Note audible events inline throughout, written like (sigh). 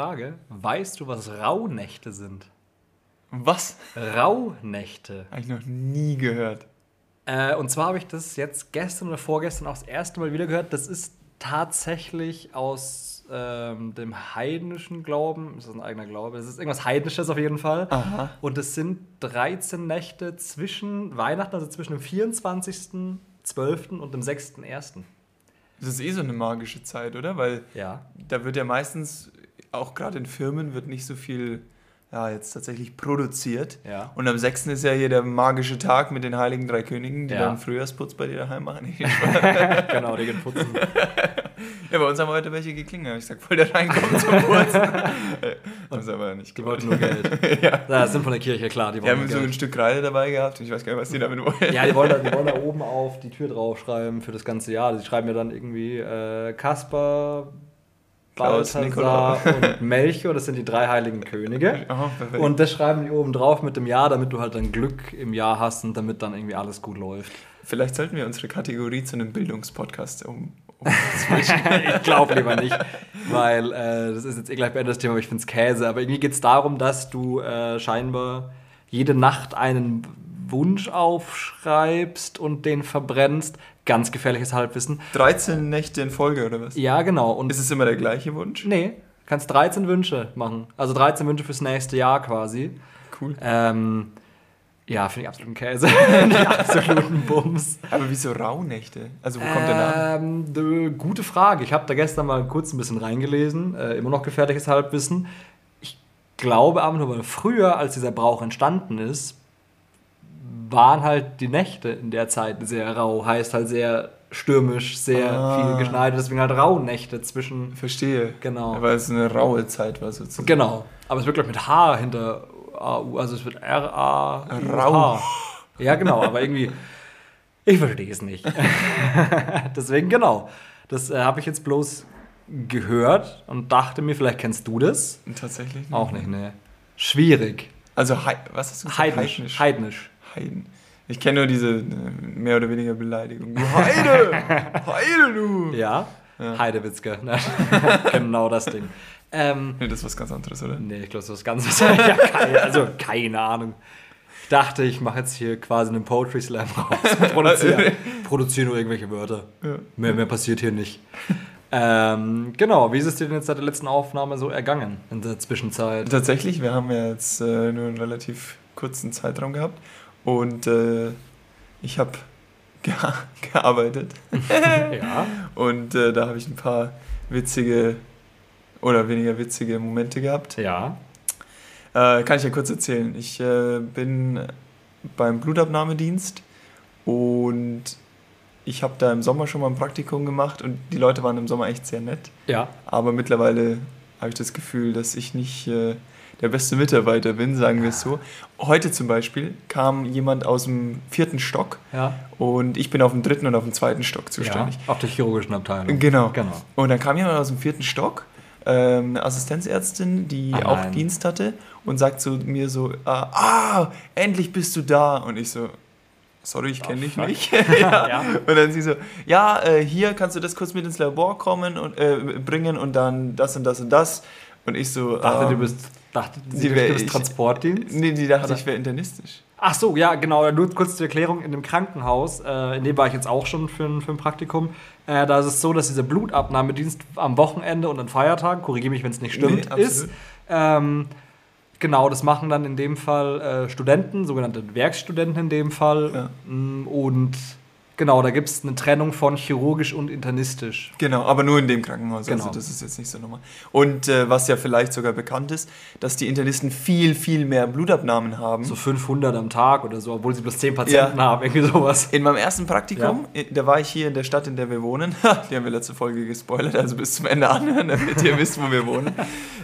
Frage. Weißt du, was Rauhnächte sind? Was? Rauhnächte. Habe ich noch nie gehört. Äh, und zwar habe ich das jetzt gestern oder vorgestern auch das erste Mal wieder gehört. Das ist tatsächlich aus ähm, dem heidnischen Glauben. Ist das ein eigener Glaube? Das ist irgendwas Heidnisches auf jeden Fall. Aha. Und es sind 13 Nächte zwischen Weihnachten, also zwischen dem 24.12. und dem 6.1. Das ist eh so eine magische Zeit, oder? Weil Ja. da wird ja meistens, auch gerade in Firmen, wird nicht so viel, ja, jetzt tatsächlich produziert. Ja. Und am 6. ist ja hier der magische Tag mit den Heiligen Drei Königen, die Ja. dann Frühjahrsputz bei dir daheim machen. (laughs) genau, die gehen putzen. ja, bei uns haben heute welche geklingelt. Ich gesagt, voll der reinkommen zum Putzen. (laughs) haben sie aber nicht Die wollten nur Geld. (laughs) ja. Ja, sind von der Kirche, klar. Die Die haben so ein Geld. Stück Kreide dabei gehabt. und Ich weiß gar nicht, was die damit wollen. Ja, die wollen, da, die wollen da oben auf die Tür draufschreiben für das ganze Jahr. Die schreiben ja dann irgendwie äh, Kasper, Klaus, Balthasar und Melchior, das sind die drei heiligen Könige. (laughs) Perfekt. Und das schreiben die oben drauf mit dem Jahr, damit du halt dann Glück im Jahr hast und damit dann irgendwie alles gut läuft. Vielleicht sollten wir unsere Kategorie zu einem Bildungspodcast um. um (laughs) ich glaube lieber nicht, weil äh, das ist jetzt eh gleich beendet das Thema, aber ich finde es Käse. Aber irgendwie geht es darum, dass du äh, scheinbar jede Nacht einen Wunsch aufschreibst und den verbrennst. Ganz gefährliches Halbwissen. 13 Nächte in Folge oder was? Ja, genau. Und Ist es immer der gleiche Wunsch? nee, kannst 13 Wünsche machen. Also 13 Wünsche fürs nächste Jahr quasi. Cool. Ähm, ja, finde ich absoluten Käse. (laughs) die absoluten Bums. Aber wieso Rauhnächte? Also wo kommt der Name? Ähm, gute Frage. Ich habe da gestern mal kurz ein bisschen reingelesen. Äh, immer noch gefährliches Halbwissen. Ich glaube aber nur, weil früher, als dieser Brauch entstanden ist, waren halt die Nächte in der Zeit sehr rau. Heißt halt sehr stürmisch, sehr Ah. viel geschneit. Deswegen halt Rauhnächte zwischen. Verstehe. Genau. Weil es eine raue Zeit war sozusagen. Genau. Aber es wird, glaube ich, mit H hinter AU. Also es wird R-A. Rau. Ja, genau. Aber irgendwie. Ich verstehe es nicht. (laughs) Deswegen, genau. Das äh, habe ich jetzt bloß gehört und dachte mir, vielleicht kennst du das. Tatsächlich? Auch nicht, ne? Schwierig. Also, was hast du gesagt? Heidnisch. Heidnisch. Heiden. Ich kenne nur diese äh, mehr oder weniger Beleidigung. Du Heide! (laughs) Heide, du! Ja? Heidewitzke. Ne? (laughs) genau das Ding. Ähm, Nee, das ist was ganz anderes, oder? Nee, ich glaube, das ist was ganz (laughs) ja, keine, Also, keine Ahnung. Ich dachte, ich mache jetzt hier quasi einen Poetry Slam raus und produziere, produziere nur irgendwelche Wörter. Ja. Mehr, mehr passiert hier nicht. ähm, genau, wie ist es dir denn jetzt seit der letzten Aufnahme so ergangen in der Zwischenzeit? Tatsächlich, wir haben ja jetzt äh, nur einen relativ kurzen Zeitraum gehabt und äh, ich habe (laughs) ge gearbeitet Ja. (laughs) und äh, da habe ich ein paar witzige oder weniger witzige Momente gehabt. Ja. Äh, kann ich ja kurz erzählen. Ich äh, bin beim Blutabnahmedienst und ich habe da im Sommer schon mal ein Praktikum gemacht und die Leute waren im Sommer echt sehr nett. Ja. Aber mittlerweile habe ich das Gefühl, dass ich nicht äh, der beste Mitarbeiter bin, sagen wir es so. Heute zum Beispiel kam jemand aus dem vierten Stock Ja. und ich bin auf dem dritten und auf dem zweiten Stock zuständig. ja. Auf der chirurgischen Abteilung. Genau. Genau. Und dann kam jemand aus dem vierten Stock, ähm, eine Assistenzärztin, die Ah, auch. Dienst hatte und sagt zu mir so, ah, ah, endlich bist du da. Und ich so, sorry, ich kenne dich nicht. (laughs) ja. Ja. (laughs) Und dann sie so, ja, äh, hier kannst du das kurz mit ins Labor kommen und äh, bringen und dann das und das und das. Und ich so, Dachte, ähm, du bist, dachte, die du wär ich- Transportdienst? Nee, die dachte, ich wäre internistisch. Ach so, ja, genau. Nur kurz zur Erklärung. In dem Krankenhaus, äh, in dem war ich jetzt auch schon für ein, für ein Praktikum, äh, da ist es so, dass dieser Blutabnahmedienst am Wochenende und an Feiertagen, korrigiere mich, wenn es nicht stimmt, Nee, ist. Ähm, genau, das machen dann in dem Fall äh, Studenten, sogenannte Werkstudenten in dem Fall. Ja. Mm, Und genau, da gibt es eine Trennung von chirurgisch und internistisch. Genau, aber nur in dem Krankenhaus. Genau. Also das ist jetzt nicht so normal. Und äh, was ja vielleicht sogar bekannt ist, dass die Internisten viel, viel mehr Blutabnahmen haben. So 500 am Tag oder so, obwohl sie bloß 10 Patienten Ja. haben, irgendwie sowas. In meinem ersten Praktikum, äh, da war ich hier in der Stadt, in der wir wohnen. (laughs) Die haben wir letzte Folge gespoilert, also bis zum Ende anhören, damit ihr wisst, wo wir wohnen. (laughs)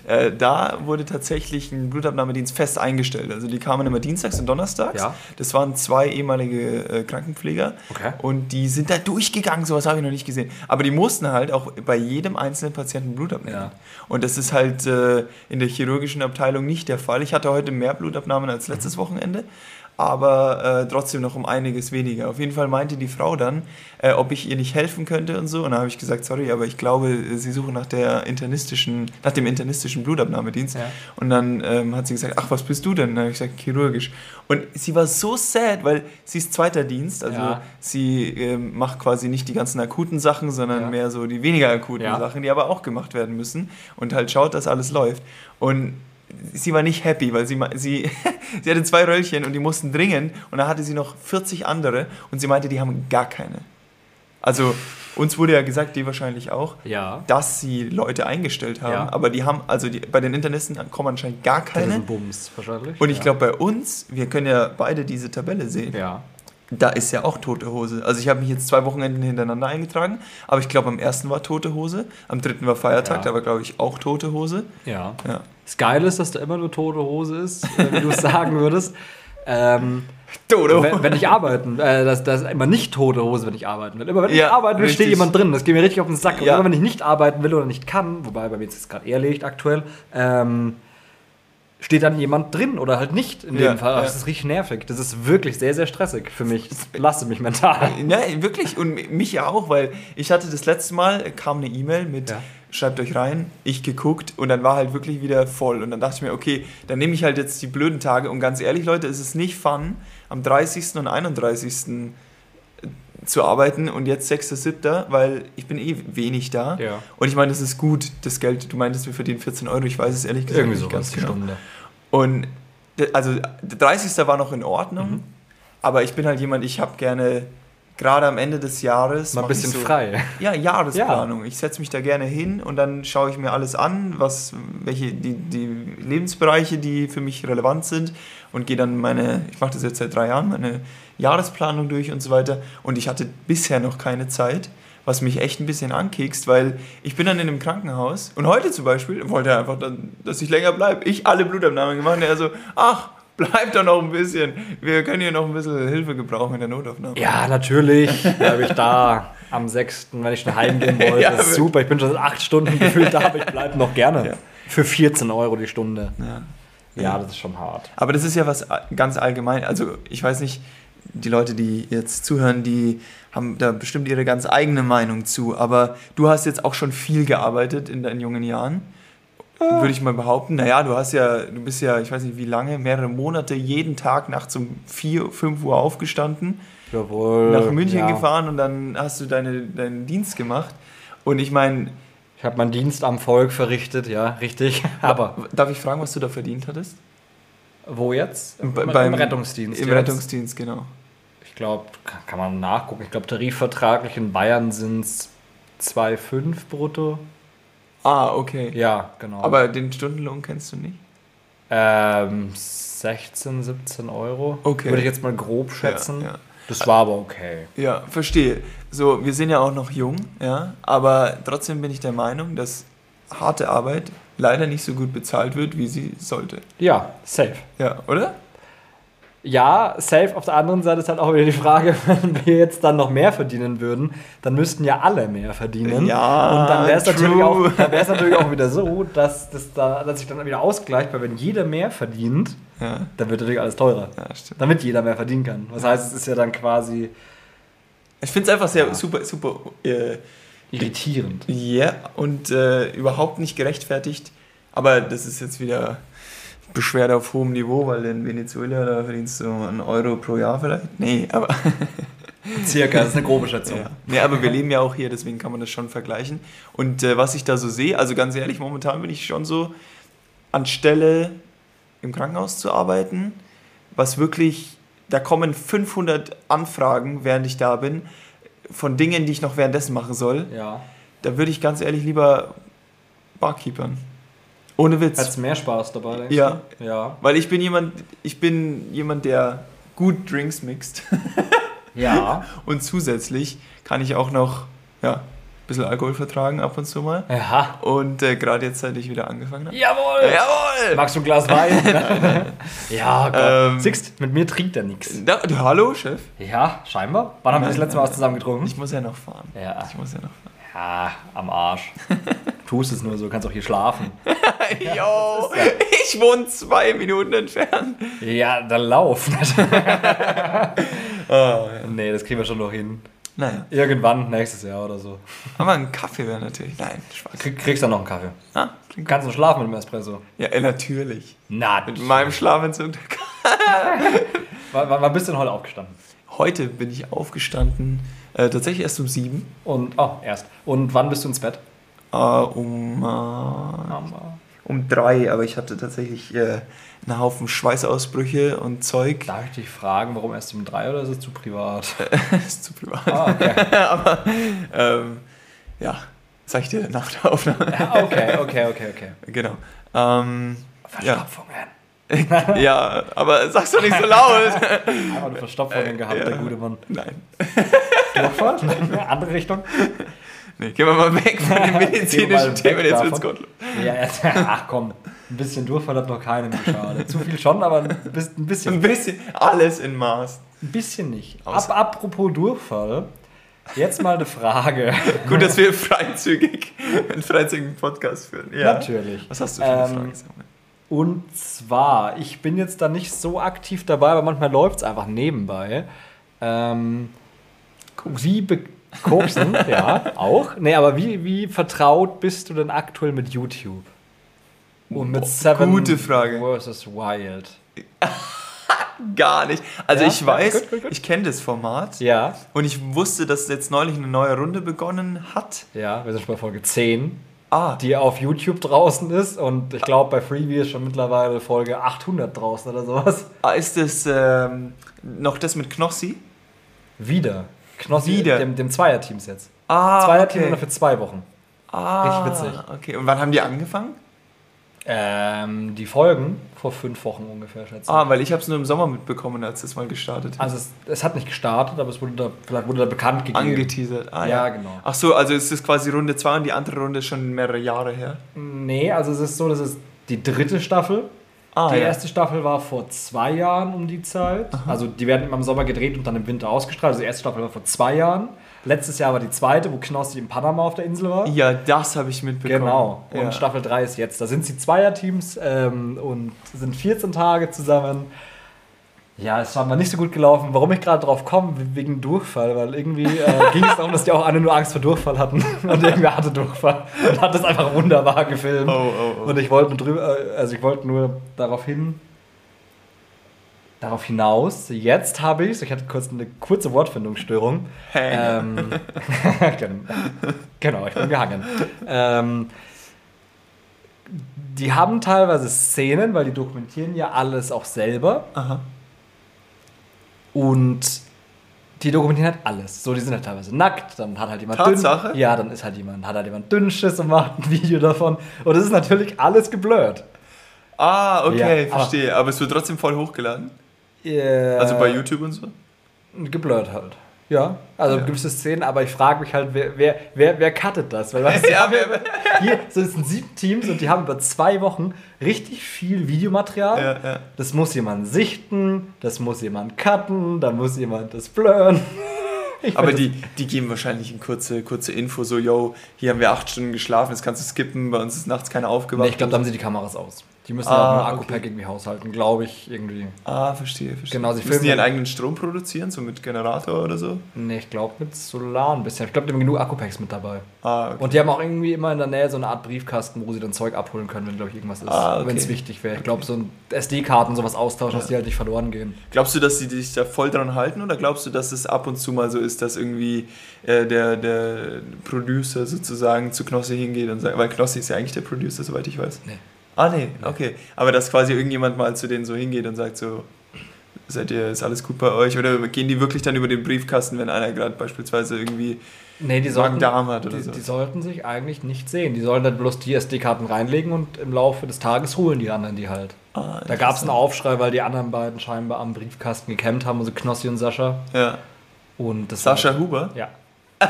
Äh, da wurde tatsächlich ein Blutabnahmedienst fest eingestellt. Also die kamen immer dienstags und donnerstags. Ja. Das waren zwei ehemalige äh, Krankenpfleger. Okay. Und die sind da durchgegangen, sowas habe ich noch nicht gesehen. Aber die mussten halt auch bei jedem einzelnen Patienten Blut abnehmen. Ja. Und das ist halt äh, in der chirurgischen Abteilung nicht der Fall. Ich hatte heute mehr Blutabnahmen als letztes Wochenende. Aber äh, trotzdem noch um einiges weniger. Auf jeden Fall meinte die Frau dann, äh, ob ich ihr nicht helfen könnte und so. Und dann habe ich gesagt, sorry, aber ich glaube, sie suchen nach der internistischen, nach dem internistischen Blutabnahmedienst. Ja. Und dann ähm, hat sie gesagt, ach, was bist du denn? Dann habe ich gesagt, chirurgisch. Und sie war so sad, weil sie ist zweiter Dienst, also Ja. sie ähm, macht quasi nicht die ganzen akuten Sachen, sondern Ja. mehr so die weniger akuten. Sachen, die aber auch gemacht werden müssen und halt schaut, dass alles läuft. Und sie war nicht happy, weil sie, sie, (laughs) sie hatte zwei Röllchen und die mussten dringend und dann hatte sie noch 40 andere und sie meinte, die haben gar keine. Also uns wurde ja gesagt, die wahrscheinlich auch, Ja. dass sie Leute eingestellt haben, Ja. aber die haben, also die, bei den Internisten kommen anscheinend gar Das ist keine. ein Bums, wahrscheinlich. Und ich ja. glaube bei uns, wir können ja beide diese Tabelle sehen, Ja. Da ist ja auch tote Hose. Also ich habe mich jetzt zwei Wochenenden hintereinander eingetragen, aber ich glaube am ersten war tote Hose, am dritten war Feiertag, Ja. da war glaube ich auch tote Hose. Ja. Ja. Das Geile ist, dass da immer nur tote Hose ist, äh, wie du es (laughs) sagen würdest. Ähm, Tote wenn, wenn ich arbeiten, äh, das, das ist immer nicht tote Hose, wenn ich arbeiten will. Immer wenn ich Ja, arbeiten will, steht jemand drin. Das geht mir richtig auf den Sack. Und Ja. immer wenn ich nicht arbeiten will oder nicht kann, wobei bei mir ist es gerade eher liegt aktuell, ähm, steht dann jemand drin oder halt nicht in Ja, dem Fall. ja. Das ist richtig nervig. Das ist wirklich sehr, sehr stressig für mich. Das belastet mich mental. (laughs) Ja, wirklich. Und mich ja auch, weil ich hatte das letzte Mal, äh, kam eine E-Mail mit, Ja. schreibt euch rein, ich geguckt und dann war halt wirklich wieder voll. Und dann dachte ich mir, okay, dann nehme ich halt jetzt die blöden Tage. Und ganz ehrlich, Leute, es ist nicht fun, am 30. und 31. zu arbeiten und jetzt 6.7., weil ich bin eh wenig da. Ja. Und ich meine, das ist gut, das Geld, du meintest, wir verdienen 14 Euro, ich weiß es ehrlich gesagt Irgendwie nicht sowas, die genau. Stunde. Und also der 30. war noch in Ordnung, Mhm. aber ich bin halt jemand, ich habe gerne gerade am Ende des Jahres Mal ein bisschen so, frei. Ja, Jahresplanung. (laughs) Ich setze mich da gerne hin und dann schaue ich mir alles an, was welche die, die Lebensbereiche, die für mich relevant sind und gehe dann meine, ich mache das jetzt seit drei Jahren, meine Jahresplanung durch und so weiter. Und ich hatte bisher noch keine Zeit, was mich echt ein bisschen ankekst, weil ich bin dann in einem Krankenhaus und heute zum Beispiel wollte er einfach, dann, dass ich länger bleibe. Ich alle Blutabnahmen gemacht und er so, ach, bleib doch noch ein bisschen. Wir können hier noch ein bisschen Hilfe gebrauchen in der Notaufnahme. Ja, natürlich bleibe ich da am 6., wenn ich schon heimgehen wollte. (laughs) Ja, das ist super. Ich bin schon seit acht Stunden gefühlt da, aber ich bleibe noch gerne. Ja. Für 14 Euro die Stunde. Ja. Ja, das ist schon hart. Aber das ist ja was ganz allgemein. Also ich weiß nicht, die Leute, die jetzt zuhören, die haben da bestimmt ihre ganz eigene Meinung zu. Aber du hast jetzt auch schon viel gearbeitet in deinen jungen Jahren. Würde ich mal behaupten. Naja, du hast ja, du bist ja, ich weiß nicht wie lange, mehrere Monate jeden Tag nachts um 4, 5 Uhr aufgestanden, Jawohl. nach München ja. gefahren und dann hast du deine, deinen Dienst gemacht. Und ich meine, Ich habe meinen Dienst am Volk verrichtet, ja, richtig. (laughs) Aber darf ich fragen, was du da verdient hattest? wo jetzt? Im, Be- im beim- Rettungsdienst. Im jetzt. Rettungsdienst, genau. Ich glaube, kann, kann man nachgucken. Ich glaube, tarifvertraglich in Bayern sind es 2,5 brutto. Ah, okay. Ja, genau. Aber den Stundenlohn kennst du nicht? ähm, 16, 17 Euro. Okay. Würde ich jetzt mal grob schätzen. Ja, ja. Das war aber okay. Ja, verstehe. So, wir sind ja auch noch jung, ja, aber trotzdem bin ich der Meinung, dass harte Arbeit leider nicht so gut bezahlt wird, wie sie sollte. Ja, safe. Ja, oder? Ja, safe. Auf der anderen Seite ist halt auch wieder die Frage, (laughs) wenn wir jetzt dann noch mehr verdienen würden, dann müssten ja alle mehr verdienen. Ja, Und dann wäre es natürlich, auch- dann natürlich auch wieder so, dass, das da, dass sich dann wieder ausgleicht, weil wenn jeder mehr verdient, Ja, dann wird natürlich alles teurer. ja. Damit jeder mehr verdienen kann. Das heißt, es ist ja dann quasi Ich finde es einfach sehr Ja. super, super, äh, irritierend. ja, und äh, überhaupt nicht gerechtfertigt. Aber das ist jetzt wieder Beschwerde auf hohem Niveau, weil in Venezuela, da verdienst du einen Euro pro Jahr vielleicht. Nee, aber (laughs) Circa, das ist eine grobe Schätzung. Ja. Nee, aber wir leben ja auch hier, deswegen kann man das schon vergleichen. Und äh, was ich da so sehe, also ganz ehrlich, momentan bin ich schon so, anstelle im Krankenhaus zu arbeiten, was wirklich, da kommen 500 Anfragen, während ich da bin, von Dingen, die ich noch währenddessen machen soll. Ja. Da würde ich ganz ehrlich lieber Barkeepern. Ohne Witz. Hättest mehr Spaß dabei, denkst Ja. du? Ja. Weil ich bin jemand, ich bin jemand, der gut Drinks mixt. (laughs) Ja. Und zusätzlich kann ich auch noch ja, ein bisschen Alkohol vertragen ab und zu mal. Ja. Und äh, gerade jetzt, seit ich wieder angefangen habe. Jawohl! Jawohl! Magst du ein Glas Wein? (laughs) (laughs) ja, Gott. Ähm, Siehst, mit mir trinkt er nichts. Hallo, Chef? Ja, scheinbar. Wann haben wir das letzte Mal was zusammen getrunken? Ich muss ja noch fahren. Ja. Ich muss ja noch fahren. Ja, am Arsch. Tust es nur so, kannst auch hier schlafen. (laughs) Yo, ich wohne zwei Minuten entfernt. Ja, dann lauf. Oh, (laughs) (laughs) ja. nee, das kriegen wir schon noch hin. Naja, Irgendwann, nächstes Jahr oder so. aber ein Kaffee wäre natürlich. Nein, Spaß. Krieg, kriegst dann noch einen Kaffee. Ah, Du kannst noch schlafen mit dem Espresso. ja, äh, natürlich. Na, Mit meinem Schlafentzug. wann bist du denn heute aufgestanden? Heute bin ich aufgestanden, äh, tatsächlich erst um sieben. Und, oh, erst. Und wann bist du ins Bett? Äh, um, äh, um drei, aber ich hatte tatsächlich äh, einen Haufen Schweißausbrüche und Zeug. Darf ich dich fragen, warum erst um drei oder ist es zu privat? (laughs) ist zu privat. Ah, okay. (laughs) aber ähm, ja, sag ich dir nach der Aufnahme. Ja, okay, okay, okay, okay. Genau. Ähm, ja. Verstopfungen. (laughs) ja, aber sag's doch nicht so laut. Einfach eine Verstopfungen gehabt, ja. der gute Mann. Nein. Durchfall? Andere Richtung? Nee, gehen wir mal weg von den (laughs) medizinischen Themen, jetzt wird's gottlos. Ja, ach komm. Ein bisschen Durchfall hat noch keinen geschadet. Zu viel schon, aber ein bisschen, ein bisschen, alles in Maß. ein bisschen nicht. Ab, apropos Durchfall, jetzt mal eine Frage. (laughs) Gut, dass wir freizügig einen freizügigen Podcast führen. Ja. Natürlich. Was hast du für eine Ähm, Frage? Und zwar, ich bin jetzt da nicht so aktiv dabei, aber manchmal läuft es einfach nebenbei. Ähm, wie be Koksen, (laughs) ja, auch. Nee, aber wie, wie vertraut bist du denn aktuell mit YouTube? Und mit Boah, Seven gute Frage. vs. Wild. (laughs) Gar nicht. Also Ja? ich Ja, weiß, gut, gut, gut. ich kenne das Format Ja, und ich wusste, dass jetzt neulich eine neue Runde begonnen hat. ja, wir sind schon bei Folge 10, Ah, die auf YouTube draußen ist. Und ich glaube, bei Freebie ist schon mittlerweile Folge 800 draußen oder sowas. ah, ist das ähm, noch das mit Knossi? Wieder. Knossi, Wieder. Dem, dem Zweierteams jetzt. Ah, Zweierteam okay. für zwei Wochen. Ah, Richtig witzig. Okay, und wann haben die angefangen? Ähm, die Folgen vor fünf Wochen ungefähr, schätze ich. Ah, weil ich habe es nur im Sommer mitbekommen, als das mal gestartet hat. Also es, es hat nicht gestartet, aber es wurde da, vielleicht wurde da bekannt gegeben. Angeteasert. Ah, Ja, ja, genau. Ach so, also ist das quasi Runde 2 und die andere Runde ist schon mehrere Jahre her. nee, also es ist so, das ist die dritte Staffel. Ah, die ja. erste Staffel war vor zwei Jahren um die Zeit. Also die werden immer im Sommer gedreht und dann im Winter ausgestrahlt. Also die erste Staffel war vor zwei Jahren. Letztes Jahr war die zweite, wo Knossi in Panama auf der Insel war. Ja, das habe ich mitbekommen. Genau. Und ja. Staffel 3 ist jetzt. Da sind sie Zweierteams ähm, und sind 14 Tage zusammen. Ja, es war mal nicht so gut gelaufen. Warum ich gerade drauf komme, wegen Durchfall, weil irgendwie äh, (laughs) ging es darum, dass die auch alle nur Angst vor Durchfall hatten. (laughs) Und irgendwer hatte Durchfall und hat das einfach wunderbar gefilmt. Oh, oh, oh. Und ich wollte nur drüber, äh, also ich wollte nur darauf hin, darauf hinaus. Jetzt habe ich ich hatte kurz eine kurze Wortfindungsstörung. Ähm, (laughs) genau, ich bin gehangen. Ähm, die haben teilweise Szenen, weil die dokumentieren ja alles auch selber. Aha. Und die dokumentieren halt alles. So, die sind halt teilweise nackt, dann hat halt jemand Tatsache? dünn. Ja, dann ist halt jemand, hat halt jemand Dünnschiss und macht ein Video davon. Und das ist natürlich alles geblurrt. Ah, okay, Ja, aber- verstehe. Aber es wird trotzdem voll hochgeladen. Äh, Also bei YouTube und so. Geblurrt halt. Ja, also Ja. gewisse Szenen, aber ich frage mich halt, wer, wer, wer, wer cuttet das? Weil weißt, (laughs) Ja, wer- hier es sind sieben Teams und die haben über zwei Wochen richtig viel Videomaterial. Ja, ja. Das muss jemand sichten, das muss jemand cutten, dann muss jemand das blurren. (laughs) Ich Aber die, die geben wahrscheinlich eine kurze, kurze Info, so, yo, hier haben wir acht Stunden geschlafen, jetzt kannst du skippen, bei uns ist nachts keiner aufgewacht. nee, ich glaube, da haben sie die Kameras aus. Die müssen Ah, ja mit dem okay. Akku-Pack irgendwie haushalten, glaube ich, irgendwie. Ah, verstehe, verstehe. Genau, sie Müssen filmen die ihren eigenen Strom produzieren, so mit Generator oder so? Nee, ich glaube mit Solar ein bisschen. Ich glaube, die haben genug Akku-Packs mit dabei. Ah, okay. Und die haben auch irgendwie immer in der Nähe so eine Art Briefkasten, wo sie dann Zeug abholen können, wenn, glaube ich, irgendwas ist. Ah, okay. Wenn es wichtig wäre. Ich glaube, so ein SD-Karten sowas austauschen, dass die halt nicht verloren gehen. Glaubst du, dass sie sich da voll dran halten oder glaubst du, dass es ab und zu mal so ist, dass irgendwie äh, der, der Producer sozusagen zu Knossi hingeht und sagt, weil Knossi ist ja eigentlich der Producer, soweit ich weiß. Nee. Ah, nee, okay. Aber dass quasi irgendjemand mal zu denen so hingeht und sagt so, seid ihr, ist alles gut bei euch? Oder gehen die wirklich dann über den Briefkasten, wenn einer gerade beispielsweise irgendwie Nee, die sollten, Magen-Darm hat oder die, so? die sollten sich eigentlich nicht sehen. Die sollen dann bloß die SD-Karten reinlegen und im Laufe des Tages holen die anderen die halt. Ah, Da gab es einen Aufschrei, weil die anderen beiden scheinbar am Briefkasten gecampt haben, also Knossi und Sascha. Ja. Und das Sascha war, Huber? Ja. (laughs)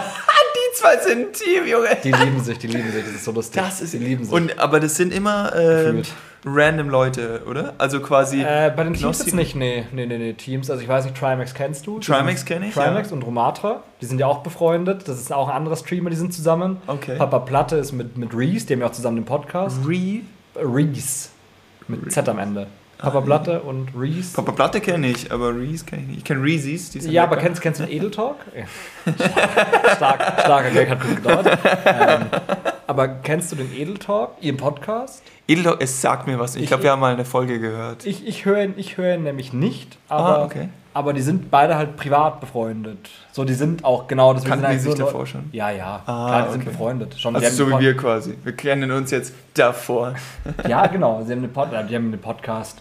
Die zwei sind ein Team, Junge. Die lieben sich, die lieben sich, das ist so lustig. Das ist die lieben sich. Und, aber das sind immer, äh, random Leute, oder? Also quasi. Äh, bei den Teams jetzt nicht, nee, nee, nee, nee, Teams. Also ich weiß nicht, Trimax kennst du? Die Trimax sind- kenn ich, Trimax ja. und Romatra, die sind ja auch befreundet. Das ist auch ein anderer Streamer, die sind zusammen. Okay. Papa Platte ist mit, mit Reese, die haben ja auch zusammen den Podcast. Re. Äh, Reese. Mit Z am Ende. Papa Platte und Reese. Papa Platte kenne ich, aber Reese kenne ich nicht. Ich kenne Reese's. die sind Ja, aber kennst, kennst du den Edel Talk? Stark, starker Gag hat kurz gedauert. ähm, aber kennst du den Edel Talk, ihren Podcast? Edel, es sagt mir was. Ich Ich- glaube, wir haben mal eine Folge gehört. Ich, ich höre ihn, ich höre ihn nämlich nicht, aber, Ah, okay. Aber die sind beide halt privat befreundet. So, die sind auch genau das. Kannten sind die halt sich nur davor schon? Ja, ja. Ah, Klar, die sind okay. befreundet. Schon, Also so wie wir quasi. Wir kennen uns jetzt davor. (laughs) Ja, genau. Sie haben den, Pod, die haben den Podcast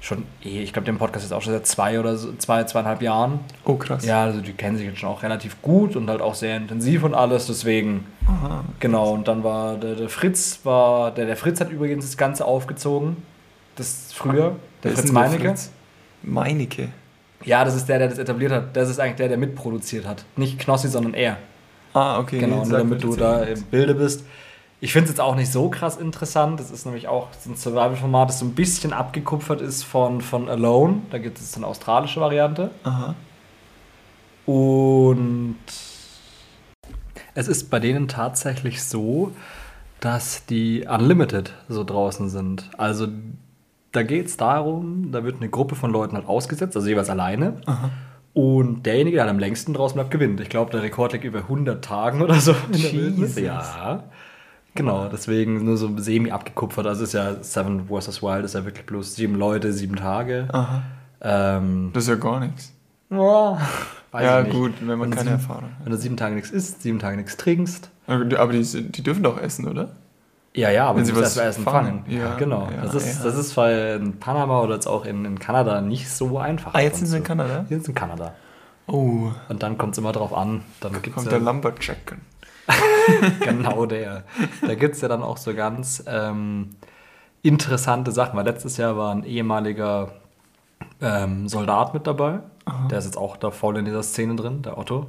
schon eh, ich glaube, den Podcast jetzt auch schon seit zwei oder so, zwei, zweieinhalb Jahren. Oh, krass. Ja, also die kennen sich jetzt schon auch relativ gut und halt auch sehr intensiv und alles, deswegen. Aha. Genau, und dann war der, der Fritz, war, der, der Fritz hat übrigens das Ganze aufgezogen. Das früher. Der Wer Fritz Meinecke. Fritz? Meinecke. Ja, das ist der, der das etabliert hat. Das ist eigentlich der, der mitproduziert hat. Nicht Knossi, sondern er. Ah, okay. Genau, nur damit du da im Bilde bist. Ich finde es jetzt auch nicht so krass interessant. Das ist nämlich auch so ein Survival-Format, das so ein bisschen abgekupfert ist von, von Alone. Da gibt es eine australische Variante. Aha. Und es ist bei denen tatsächlich so, dass die Unlimited so draußen sind. Also da geht es darum, da wird eine Gruppe von Leuten halt ausgesetzt, also jeweils alleine. Und derjenige, der halt am längsten draußen bleibt, gewinnt. Ich glaube, der Rekord liegt über 100 Tagen oder so. Jesus. Ja. Genau, deswegen nur so semi abgekupfert. Also ist ja Seven vs. Wild, ist ja wirklich bloß sieben Leute, sieben Tage. Aha. Ähm, Das ist ja gar nichts. ja, weiß ja, gut, wenn man Wenn keine sieben- Erfahrung hat. Wenn du sieben Tage nichts isst, sieben Tage nichts trinkst. Aber die- die dürfen doch essen, oder? Ja, ja, aber Wenn sie was Essen fangen. fangen. Ja, genau. ja, das, ist, ja. das ist weil in Panama oder jetzt auch in, in Kanada nicht so einfach. Ah, jetzt sind sie in. Kanada? Jetzt in Kanada. Oh, Und dann kommt es immer drauf an. Dann gibt's kommt der Lumberjack. (laughs) genau der. Da gibt es ja dann auch so ganz ähm, interessante Sachen. Weil letztes Jahr war ein ehemaliger ähm, Soldat mit dabei. Der ist jetzt auch da voll in dieser Szene drin, der Otto.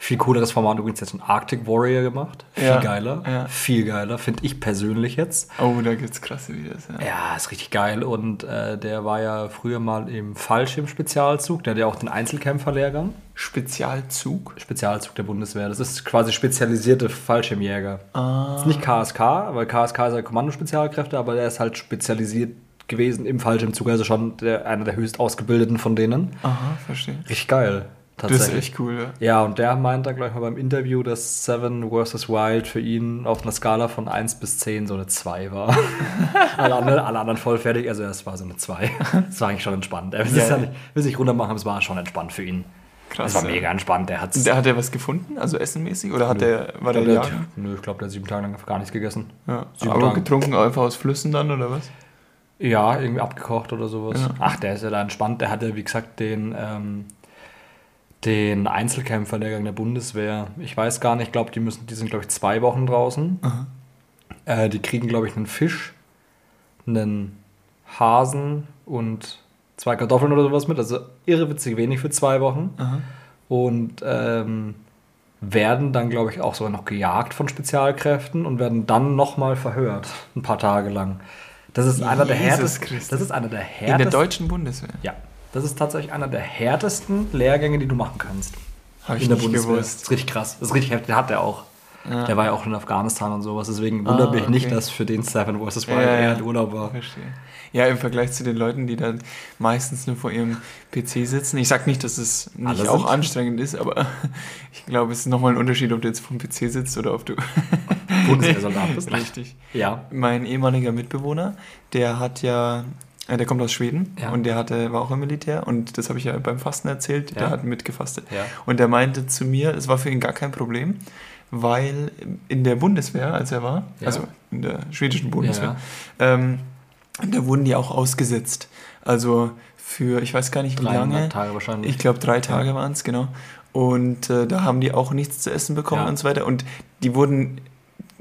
Viel cooleres Format übrigens jetzt ein Arctic Warrior gemacht. Viel Ja, geiler. ja. Viel geiler, finde ich persönlich jetzt. Oh, da gibt's krasse Videos. Ja. Ja, ist richtig geil. Und äh, der war ja früher mal im Fallschirm-Spezialzug. Der hat ja auch den Einzelkämpferlehrgang. Spezialzug. Spezialzug der Bundeswehr. Das ist quasi spezialisierte Fallschirmjäger. Ah. Ist nicht KSK, weil KSK ist ja Kommandospezialkräfte, aber der ist halt spezialisiert gewesen im Fallschirmzug. Also schon der, einer der höchst ausgebildeten von denen. Aha, verstehe. Richtig geil. Das ist echt cool, ja. Ja, und der meint da gleich mal beim Interview, dass Seven vs. Wild für ihn auf einer Skala von 1 bis 10 so eine 2 war. (laughs) alle, anderen, alle anderen voll fertig, also es war so eine 2. Das war eigentlich schon entspannt. Er will Ja, es ja nicht, will sich runter machen, aber es war schon entspannt für ihn. Krass. Es war ja. mega entspannt. Der der, hat er was gefunden? Also essenmäßig? Oder hat der, war der der? Nö, ich glaube, der hat sieben Tage lang einfach gar nichts gegessen. Ja. Sieben Aber Tage. getrunken einfach aus Flüssen dann, oder was? Ja, irgendwie abgekocht oder sowas. Ja. Ach, der ist ja da entspannt. Der hatte, wie gesagt, den, ähm, den Einzelkämpferlehrgang der Bundeswehr. Ich weiß gar nicht, ich glaube, die müssen, die sind, glaube ich, zwei Wochen draußen. Äh, die kriegen, glaube ich, einen Fisch, einen Hasen und zwei Kartoffeln oder sowas mit. Also irrewitzig wenig für zwei Wochen. Aha. Und ähm, werden dann, glaube ich, auch sogar noch gejagt von Spezialkräften und werden dann nochmal verhört, ein paar Tage lang. Das ist einer der Jesus härtesten. Christus. Das ist einer der In härtesten. der deutschen Bundeswehr. Ja, das ist tatsächlich einer der härtesten Lehrgänge, die du machen kannst. Habe ich in der nicht Bundeswehr. Das gewusst. ist richtig krass. Das ist richtig heftig. Der hat der auch. Ja. Der war ja auch in Afghanistan und sowas. Deswegen wundert Ah, mich nicht, okay. dass für den Seven vs. Wild Ja, eher ein Urlaub war. Verstehe. Ja, im Vergleich zu den Leuten, die dann meistens nur vor ihrem PC sitzen. Ich sage nicht, dass es nicht Alle auch sind. anstrengend ist, aber (laughs) ich glaube, es ist nochmal ein Unterschied, ob du jetzt vom PC sitzt oder ob du. Bundeswehrsoldat (laughs) bist. Richtig. Ja. Mein ehemaliger Mitbewohner, der hat ja. Äh, Der kommt aus Schweden Ja. und der hatte, war auch im Militär und das habe ich ja beim Fasten erzählt, Ja. der hat mitgefastet. Ja. Und der meinte zu mir, es war für ihn gar kein Problem, weil in der Bundeswehr, als er war, also in der schwedischen Bundeswehr, ähm, da wurden die auch ausgesetzt. Also für, ich weiß gar nicht wie 300 lange, Tage wahrscheinlich. ich glaube drei Tage waren es, genau. Und äh, da haben die auch nichts zu essen bekommen und so weiter. Und die wurden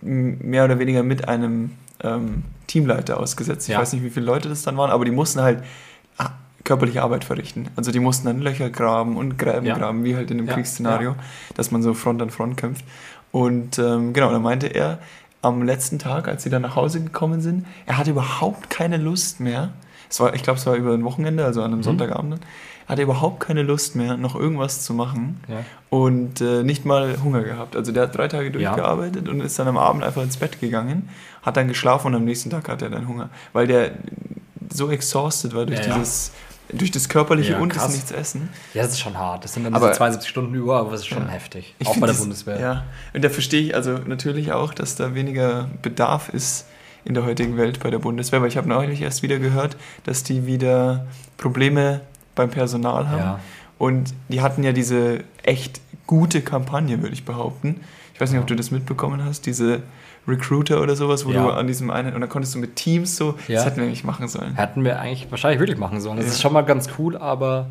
mehr oder weniger mit einem ähm, Teamleiter ausgesetzt. Ich Ja. weiß nicht, wie viele Leute das dann waren, aber die mussten halt ah, körperliche Arbeit verrichten. Also die mussten dann Löcher graben und Gräben Ja. graben, wie halt in einem Ja, Kriegsszenario, dass man so Front an Front kämpft. Und ähm, genau, da meinte er, am letzten Tag, als sie dann nach Hause gekommen sind, er hatte überhaupt keine Lust mehr. Es war, ich glaube, es war über ein Wochenende, also an einem Mhm. Sonntagabend. dann. Er hatte überhaupt keine Lust mehr, noch irgendwas zu machen Ja. und äh, nicht mal Hunger gehabt. Also der hat drei Tage durchgearbeitet und ist dann am Abend einfach ins Bett gegangen, hat dann geschlafen und am nächsten Tag hatte er dann Hunger, weil der so exhausted war durch Ja, ja. dieses, durch das körperliche Ja, und das krass. Nichtsessen. Ja, das ist schon hart. Das sind dann Aber- diese 72 Stunden über, aber das ist schon Ja. heftig. Ich auch bei der das- Bundeswehr. Ja, und da verstehe ich also natürlich auch, dass da weniger Bedarf ist in der heutigen Welt bei der Bundeswehr, weil ich habe neulich erst wieder gehört, dass die wieder Probleme beim Personal haben. Ja. Und die hatten ja diese echt gute Kampagne, würde ich behaupten. Ich weiß nicht, ob du das mitbekommen hast, diese Recruiter oder sowas, wo Ja. du an diesem einen, und da konntest du mit Teams so, Ja. das hätten wir eigentlich machen sollen. Hätten wir eigentlich wahrscheinlich wirklich machen sollen. Das ist schon mal ganz cool, aber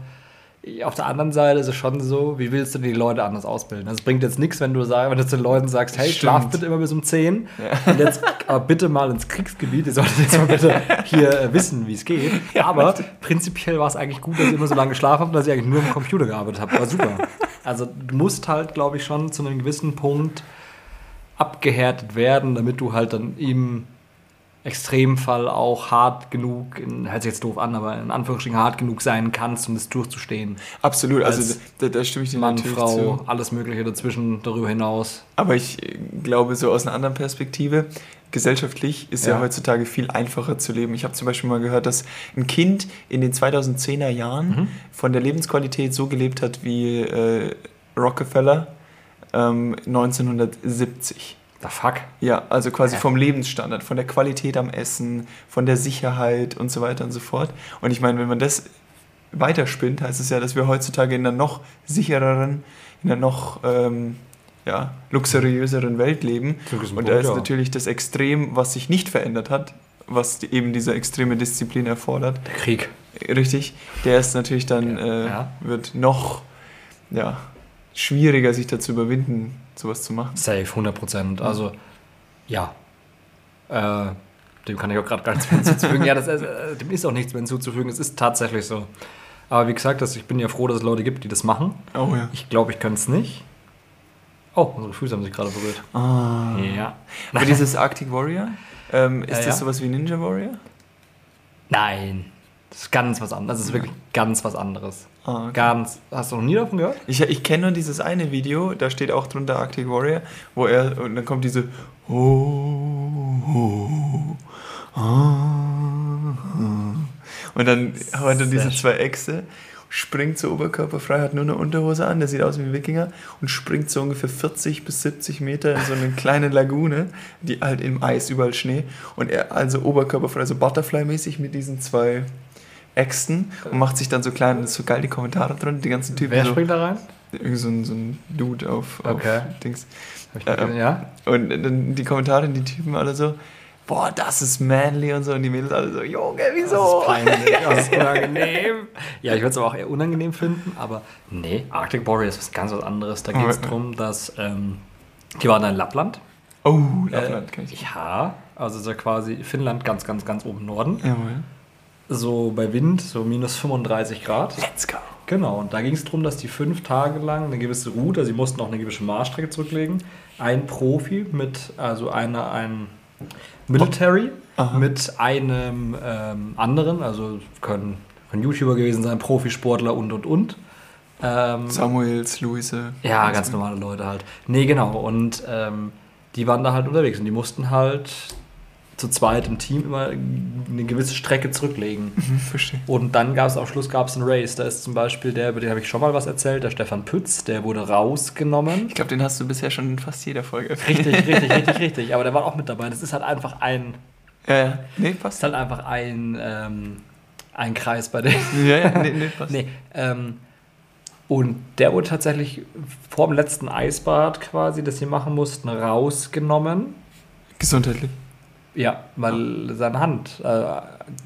auf der anderen Seite ist es schon so, wie willst du die Leute anders ausbilden? Es bringt jetzt nichts, wenn du, sag, wenn du den Leuten sagst, hey, Stimmt. schlaf bitte immer bis um 10 und jetzt aber bitte mal ins Kriegsgebiet, ihr solltet jetzt mal bitte hier äh, wissen, wie es geht. (laughs) aber prinzipiell war es eigentlich gut, dass ihr immer so lange geschlafen habt, dass ihr eigentlich nur am Computer gearbeitet habt. War super. Also du musst halt, glaube ich, schon zu einem gewissen Punkt abgehärtet werden, damit du halt dann im Extremfall auch hart genug, in, hört sich jetzt doof an, aber in Anführungsstrichen hart genug sein kannst, um das durchzustehen. Absolut, also Als da, da stimme ich dir Mann, natürlich Frau, zu. alles Mögliche dazwischen, darüber hinaus. Aber ich äh, glaube, so aus einer anderen Perspektive, gesellschaftlich ist ja, Ja. heutzutage viel einfacher zu leben. Ich habe zum Beispiel mal gehört, dass ein Kind in den 2010er Jahren Mhm. von der Lebensqualität so gelebt hat wie äh, Rockefeller ähm, 1970. The fuck? Ja, also quasi Ja. vom Lebensstandard, von der Qualität am Essen, von der Sicherheit und so weiter und so fort. Und ich meine, wenn man das weiterspinnt, heißt es ja, dass wir heutzutage in einer noch sichereren, in einer noch ähm, ja, luxuriöseren Welt leben. Und da ist ja. natürlich das Extrem, was sich nicht verändert hat, was die, eben diese extreme Disziplin erfordert, Der Krieg. richtig, der ist natürlich dann, Ja. äh, Ja. wird noch ja, schwieriger, sich dazu überwinden, sowas zu machen. Safe, 100 Prozent. Also, ja. Äh, dem kann ich auch gerade gar nichts mehr (laughs) hinzufügen. ja, das ist, äh, dem ist auch nichts mehr hinzuzufügen. Es ist tatsächlich so. Aber wie gesagt, das, ich bin ja froh, dass es Leute gibt, die das machen. Oh ja. Ich glaube, ich könnte es nicht. Oh, unsere Füße haben sich gerade berührt. Ah. Ja. Aber dieses Arctic Warrior, ähm, (laughs) ist Ja, das ja. sowas wie Ninja Warrior? Nein. Das ist ganz was anderes. Das ist wirklich ganz was anderes. Ah, okay. Ganz. Hast du noch nie davon gehört? Ich, ich kenne nur dieses eine Video, da steht auch drunter Arctic Warrior, wo er, und dann kommt diese oh, oh, ah, und dann hat er diese zwei Äxte, springt so oberkörperfrei, hat nur eine Unterhose an, der sieht aus wie ein Wikinger und springt so ungefähr 40 bis 70 Meter in so eine (laughs) kleine Lagune, die halt im Eis, überall Schnee und er also oberkörperfrei, also Butterfly-mäßig mit diesen zwei Äxten und macht sich dann so klein, das ist so geil, die Kommentare drin, die ganzen Typen Wer so, springt da rein? Irgend so ein, so ein Dude auf, Okay. auf Dings. Nicht Ähm, gesehen, ja? Und dann die Kommentare, die Typen alle so, boah, das ist manly und so. Und die Mädels alle so, Junge, wieso? Das ist peinlich, (laughs) das ist unangenehm. Ja, ich würde es aber auch eher unangenehm finden, aber nee, Arctic Warrior ist was ganz was anderes. Da geht es darum, dass ähm, die waren in Lappland. Oh, Lappland kenn ich. Ja, also so quasi Finnland ganz, ganz, ganz oben im Norden. Jawohl. So bei Wind, so minus 35 Grad. Let's go. Genau, und da ging es darum, dass die fünf Tage lang eine gewisse Route, also sie mussten auch eine gewisse Marschstrecke zurücklegen, ein Profi mit, also einer, ein Military Aha. mit einem ähm, anderen, also können, können YouTuber gewesen sein, Profisportler und und und. Ähm, Samuels, Luise. ja, ganz normale Leute halt. Nee, genau. Und ähm, die waren da halt unterwegs und die mussten halt zu zweit im Team immer eine gewisse Strecke zurücklegen. Mhm, verstehe. Und dann gab es am Schluss gab's einen Race. Da ist zum Beispiel der, über den habe ich schon mal was erzählt, der Stefan Pütz, der wurde rausgenommen. Ich glaube, den hast du bisher schon in fast jeder Folge Richtig, (laughs) richtig, richtig, richtig. Aber der war auch mit dabei. Das ist halt einfach ein, Ja, ja. Nee, das passt. ist halt einfach ein, ähm, ein Kreis bei denen. Ja, ja, nee, nee, passt. Nee, ähm, und der wurde tatsächlich vor dem letzten Eisbad quasi, das sie machen mussten, rausgenommen. Gesundheitlich. Ja, weil seine Hand äh,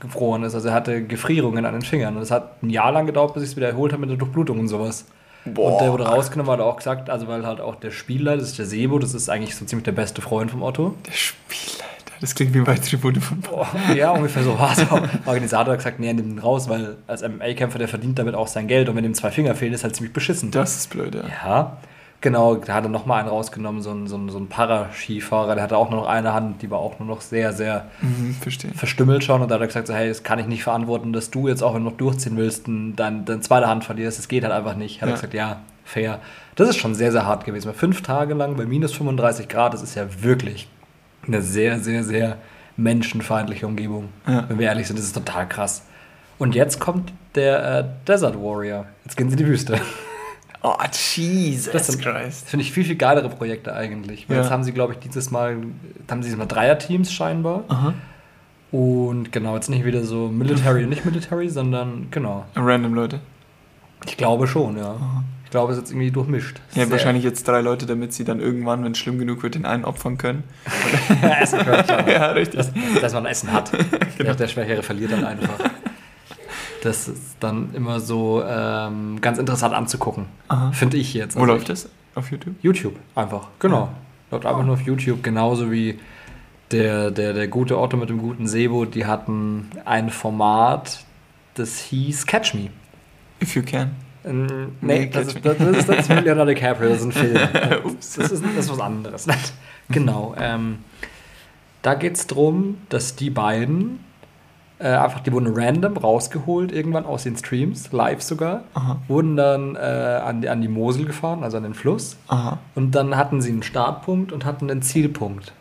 gefroren ist. Also er hatte Gefrierungen an den Fingern. Und es hat ein Jahr lang gedauert, bis ich es wieder erholt habe mit der Durchblutung und sowas. Boah. Und der wurde rausgenommen, hat er auch gesagt, also weil halt auch der Spieler, das ist der Sebo, das ist eigentlich so ziemlich der beste Freund vom Otto. Der Spielleiter. Das klingt wie bei Tribune von Oh, ja, ungefähr so war es auch. Der Organisator hat gesagt, nee, nimm den raus, weil als MMA-Kämpfer, der verdient damit auch sein Geld und wenn ihm zwei Finger fehlen, ist halt ziemlich beschissen. Das ist blöd, ja. Ja, Genau, da hat er nochmal einen rausgenommen, so ein, so ein, so ein Paraskifahrer, der hatte auch nur noch eine Hand, die war auch nur noch sehr, sehr Mhm, verstümmelt schon. Und da hat er gesagt, so, hey, das kann ich nicht verantworten, dass du jetzt auch, wenn du noch durchziehen willst, dein, deine zweite Hand verlierst. Das geht halt einfach nicht. Hat Ja. er gesagt, ja, fair. Das ist schon sehr, sehr hart gewesen. Fünf Tage lang bei minus 35 Grad, das ist ja wirklich eine sehr, sehr, sehr menschenfeindliche Umgebung. Ja. Wenn wir ehrlich sind, das ist total krass. Und jetzt kommt der äh, Desert Warrior. Jetzt gehen sie in die Wüste. Oh, Jesus Das sind- Christ. Das finde ich viel, viel geilere Projekte eigentlich. Ja. Jetzt haben sie, glaube ich, dieses Mal, haben sie diesmal Dreier-Teams scheinbar. Aha. Und genau, jetzt nicht wieder so Military (laughs) und nicht Military, sondern genau. Random Leute. Ich glaube schon, ja. Ich glaube, es ist jetzt irgendwie durchmischt. Ja, Sehr- wahrscheinlich jetzt drei Leute, damit sie dann irgendwann, wenn es schlimm genug wird, den einen opfern können. (laughs) Essen können, (laughs) ja, richtig. dass, dass man Essen hat. Ja, der Schwächere verliert dann einfach. Das ist dann immer so ähm, ganz interessant anzugucken. Finde ich jetzt. Wo Also läuft das? Auf YouTube? YouTube, einfach. Genau. Läuft einfach nur auf YouTube, genauso wie der, der, der gute Otto mit dem guten Sebo, die hatten ein Format, das hieß Catch Me. If you can. Ähm, Nee, nee, das Catch ist, Me. das, ist, das ist mit Leonardo DiCaprio, das ist ein Film. (laughs) Ups. Das ist, das ist was anderes. (laughs) genau. Ähm, da geht es darum, dass die beiden äh, einfach, die wurden random rausgeholt, irgendwann aus den Streams, live sogar, Aha. wurden dann äh, an, die, an die Mosel gefahren, also an den Fluss. Aha. Und dann hatten sie einen Startpunkt und hatten einen Zielpunkt.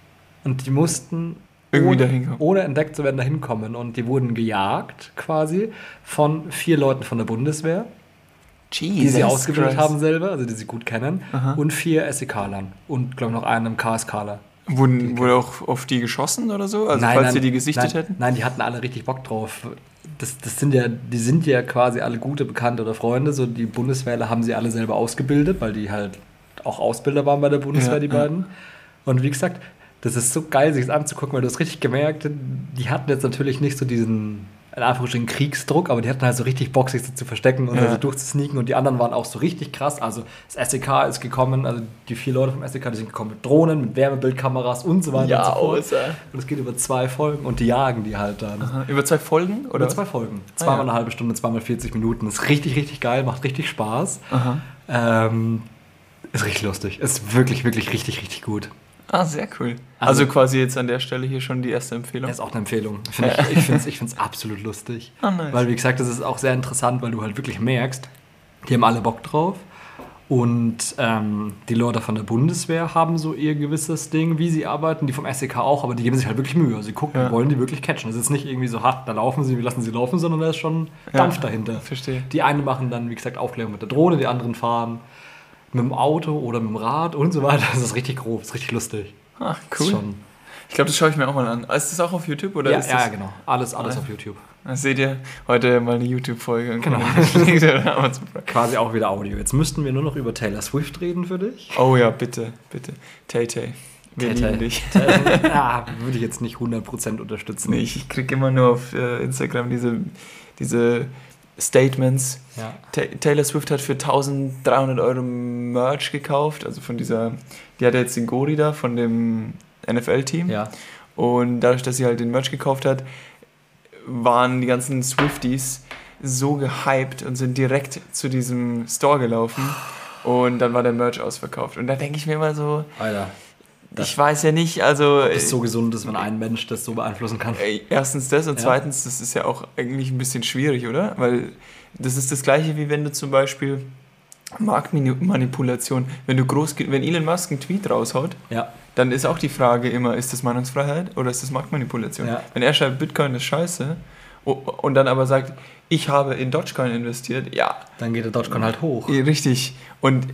Und die mussten Irgendwie ohne, ohne entdeckt zu werden dahin kommen. Und die wurden gejagt quasi von vier Leuten von der Bundeswehr, die sie ausgebildet haben selber, also die sie gut kennen, Aha. und vier SEK-Lern und glaube noch einem KSKler. Wurden, wurde auch auf die geschossen oder so? Also falls sie die gesichtet nein, hätten? Nein, die hatten alle richtig Bock drauf. Das, das sind ja, die sind ja quasi alle gute Bekannte oder Freunde. So die Bundeswehrler haben sie alle selber ausgebildet, weil die halt auch Ausbilder waren bei der Bundeswehr, Ja, die ja. beiden. Und wie gesagt, das ist so geil, sich das anzugucken, weil du hast richtig gemerkt, die hatten jetzt natürlich nicht so diesen, in Anführungsstrichen, Kriegsdruck, aber die hatten halt so richtig Bock, sich so zu verstecken und Ja. also durchzusneaken. Und die anderen waren auch so richtig krass. Also das SEK ist gekommen, also die vier Leute vom SEK, die sind gekommen mit Drohnen, mit Wärmebildkameras und so weiter und so fort. außer. Und es geht über zwei Folgen und die jagen die halt dann. Aha. Über zwei Folgen? Oder? Über zwei Folgen. Zweimal ja. eine halbe Stunde, zweimal 40 Minuten. Ist richtig, richtig geil, macht richtig Spaß. Ähm, ist richtig lustig. Ist wirklich, wirklich richtig, richtig gut. Ah, sehr cool. Also, Also- quasi jetzt an der Stelle hier schon die erste Empfehlung. Das ist auch eine Empfehlung. Find ich ich finde es absolut lustig. Ah, nice. Weil, wie gesagt, das ist auch sehr interessant, weil du halt wirklich merkst, die haben alle Bock drauf. Und ähm, die Leute von der Bundeswehr haben so ihr gewisses Ding, wie sie arbeiten, die vom SEK auch, aber die geben sich halt wirklich Mühe. Sie gucken, Ja. wollen die wirklich catchen. Es ist nicht irgendwie so, ha, da laufen sie, wir lassen sie laufen, sondern da ist schon Ja. Dampf dahinter. Verstehe. Die einen machen dann, wie gesagt, Aufklärung mit der Drohne, die anderen fahren mit dem Auto oder mit dem Rad und so weiter. Das ist richtig grob, das ist richtig lustig. Ah, ist cool. Ich glaube, das schaue ich mir auch mal an. Ist das auch auf YouTube oder ja, ist ja, das? genau. Alles, alles Ah. auf YouTube. Das seht ihr heute mal eine YouTube-Folge. Genau. (laughs) Quasi auch wieder Audio. Jetzt müssten wir nur noch über Taylor Swift reden für dich. Oh ja, bitte, bitte. Tay Tay. Wir Tay-Tay. lieben dich. ja, würde ich jetzt nicht 100% unterstützen. Nee, ich, ich kriege immer nur auf äh, Instagram diese, diese Statements. Ja. Ta Taylor Swift hat für 1300 Euro Merch gekauft, also von dieser, die hat jetzt den Gori da von dem NFL-Team. ja. Und dadurch, dass sie halt den Merch gekauft hat, waren die ganzen Swifties so gehypt und sind direkt zu diesem Store gelaufen. Und dann war der Merch ausverkauft. Und da denke ich mir immer so, Alter. Ich weiß ja nicht, also Ob es so gesund ist, wenn ein Mensch das so beeinflussen kann. äh, erstens das und Ja. zweitens, das ist ja auch eigentlich ein bisschen schwierig, oder? Weil das ist das gleiche, wie wenn du zum Beispiel Marktmanipulation, wenn du groß, wenn Elon Musk einen Tweet raushaut, Ja. dann ist auch die Frage immer, ist das Meinungsfreiheit oder ist das Marktmanipulation? Ja. Wenn er schreibt, Bitcoin ist scheiße und dann aber sagt, ich habe in Dogecoin investiert, ja, Dann geht der Dogecoin halt hoch. richtig. Und,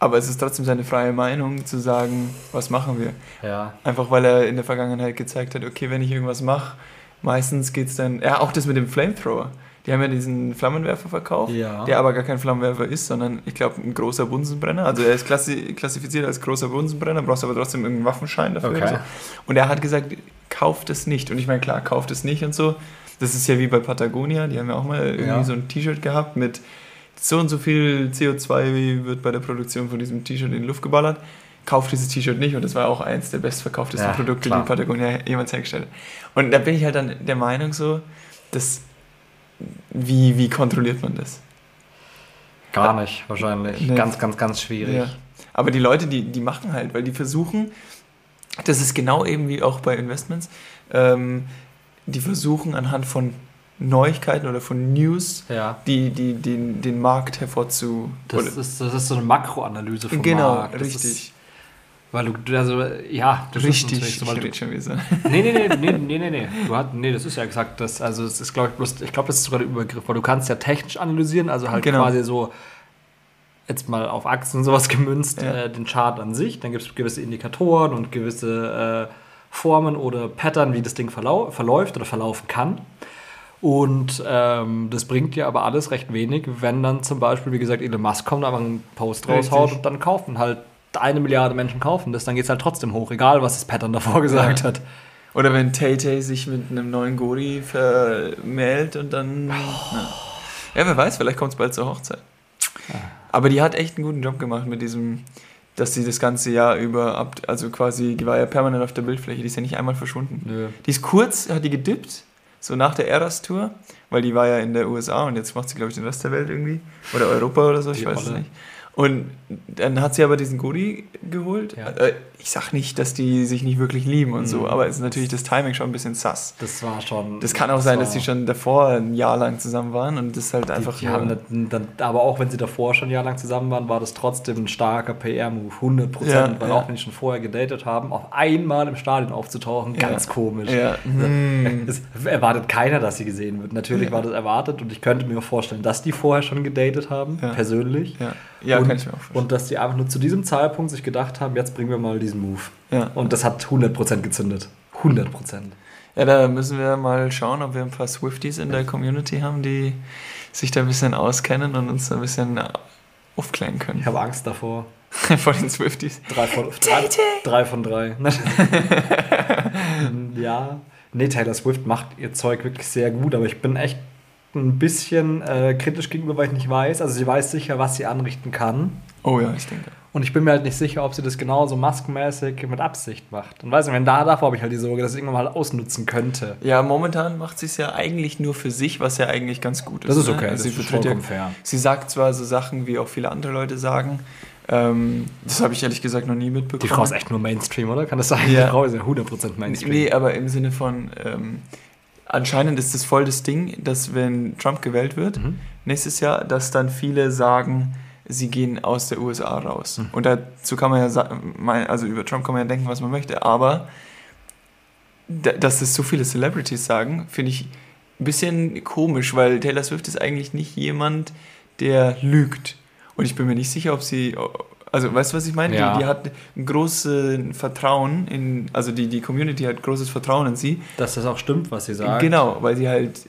aber es ist trotzdem seine freie Meinung zu sagen, was machen wir? Ja. Einfach weil er in der Vergangenheit gezeigt hat, okay, wenn ich irgendwas mache, meistens geht es dann, ja, auch das mit dem Flamethrower. Die haben ja diesen Flammenwerfer verkauft, Ja. der aber gar kein Flammenwerfer ist, sondern ich glaube ein großer Bunsenbrenner. Also er ist klassi klassifiziert als großer Bunsenbrenner, brauchst aber trotzdem irgendeinen Waffenschein dafür. Okay. oder So. Und er hat gesagt, kauft es nicht. Und ich meine, klar, kauft es nicht und so. Das ist ja wie bei Patagonia, die haben ja auch mal irgendwie Ja. so ein T-Shirt gehabt mit so und so viel CO2 wird bei der Produktion von diesem T-Shirt in die Luft geballert. Kauft dieses T-Shirt nicht und das war auch eins der bestverkauftesten Ja, Produkte, klar. die Patagonia jemals hergestellt hat. Und da bin ich halt dann der Meinung so, dass wie, wie kontrolliert man das? Gar nicht, wahrscheinlich. Nee. Ganz, ganz, ganz schwierig. Ja. Aber die Leute, die, die machen halt, weil die versuchen, das ist genau eben wie auch bei Investments, ähm, die versuchen anhand von Neuigkeiten oder von News Ja. die, die, den, den Markt hervorzu... Das ist, das ist so eine Makroanalyse vom genau, Markt. Das richtig. Ist, weil du, also, ja, das ist richtig, natürlich so, weil ich du, schon wieder. Nee, nee, nee, nee, nee, nee, nee. Du hast, nee, das ist ja gesagt, das, also es ist, glaube ich, bloß, ich glaube, das ist sogar der Übergriff, weil du kannst ja technisch analysieren, also halt Genau. quasi so jetzt mal auf Aktien und sowas gemünzt, Ja. äh, den Chart an sich, dann gibt es gewisse Indikatoren und gewisse äh, Formen oder Pattern, wie das Ding verlau verläuft oder verlaufen kann. Und ähm, das bringt dir aber alles recht wenig, wenn dann zum Beispiel, wie gesagt, Elon Musk kommt, aber einen Post Richtig. raushaut und dann kaufen halt eine Milliarde Menschen kaufen das, dann geht es halt trotzdem hoch, egal was das Pattern davor gesagt Ja. hat. Oder wenn Tay Tay sich mit einem neuen Gori vermählt und dann. Oh. Na. Ja, wer weiß, vielleicht kommt es bald zur Hochzeit. Aber die hat echt einen guten Job gemacht mit diesem, dass sie das ganze Jahr über, ab, also quasi, die war ja permanent auf der Bildfläche, die ist ja nicht einmal verschwunden. Die ist kurz, hat die gedippt, so nach der Eras-Tour, weil die war ja in der USA und jetzt macht sie, glaube ich, den Rest der Welt irgendwie. Oder Europa oder so, ich Die weiß es nicht. Und dann hat sie aber diesen Goodie geholt. Ja. Äh, Ich sag nicht, dass die sich nicht wirklich lieben und so, Mhm. aber es ist natürlich das Timing schon ein bisschen sass. Das war schon. Das kann auch sein, war- dass die schon davor ein Jahr lang zusammen waren und das halt einfach Die, die nur- haben dann, aber auch wenn sie davor schon jahrelang zusammen waren, war das trotzdem ein starker PR-Move, 100 Prozent, Ja, weil ja. auch wenn die schon vorher gedatet haben, auf einmal im Stadion aufzutauchen, ganz komisch. Ja. Hm. (laughs) Es erwartet keiner, dass sie gesehen wird. Natürlich war das erwartet und ich könnte mir vorstellen, dass die vorher schon gedatet haben, persönlich. Ja, ja und, kann ich mir auch vorstellen. Und dass die einfach nur zu diesem Zeitpunkt sich gedacht haben, jetzt bringen wir mal diesen Move. Ja. Und das hat 100% gezündet. 100%. ja, da müssen wir mal schauen, ob wir ein paar Swifties in der Community haben, die sich da ein bisschen auskennen und uns da ein bisschen aufklären Ich können. habe Angst davor. (laughs) Vor den Swifties. Drei von (laughs) drei, drei, von drei. (laughs) ja. Nee, Taylor Swift macht ihr Zeug wirklich sehr gut, aber ich bin echt ein bisschen äh, kritisch gegenüber, weil ich nicht weiß. Also sie weiß sicher, was sie anrichten kann. Oh ja, ich denke. Und ich bin mir halt nicht sicher, ob sie das genauso maskenmäßig mit Absicht macht. Und weiß nicht, wenn da davor habe ich halt die Sorge, dass sie irgendwann mal ausnutzen könnte. Ja, momentan macht sie es ja eigentlich nur für sich, was ja eigentlich ganz gut ist. Das ist ne? okay, Also das sie ist ja, vollkommen fair. Sie sagt zwar so Sachen, wie auch viele andere Leute sagen. Ähm, das habe ich ehrlich gesagt noch nie mitbekommen. Die Frau ist echt nur Mainstream, oder? Kann das sein? Ja. Die Frau ist ja 100% Mainstream. Nee, aber im Sinne von, ähm, anscheinend ist das voll das Ding, dass wenn Trump gewählt wird, Mhm. nächstes Jahr, dass dann viele sagen, sie gehen aus der USA raus. Mhm. Und dazu kann man ja sagen, also über Trump kann man ja denken, was man möchte, aber da- dass es so viele Celebrities sagen, finde ich ein bisschen komisch, weil Taylor Swift ist eigentlich nicht jemand, der lügt. Und ich bin mir nicht sicher, ob sie, also weißt du, was ich meine? Ja. Die, die hat ein großes Vertrauen in, also die, die Community hat großes Vertrauen in sie. Dass das auch stimmt, was sie sagt. Genau, weil sie halt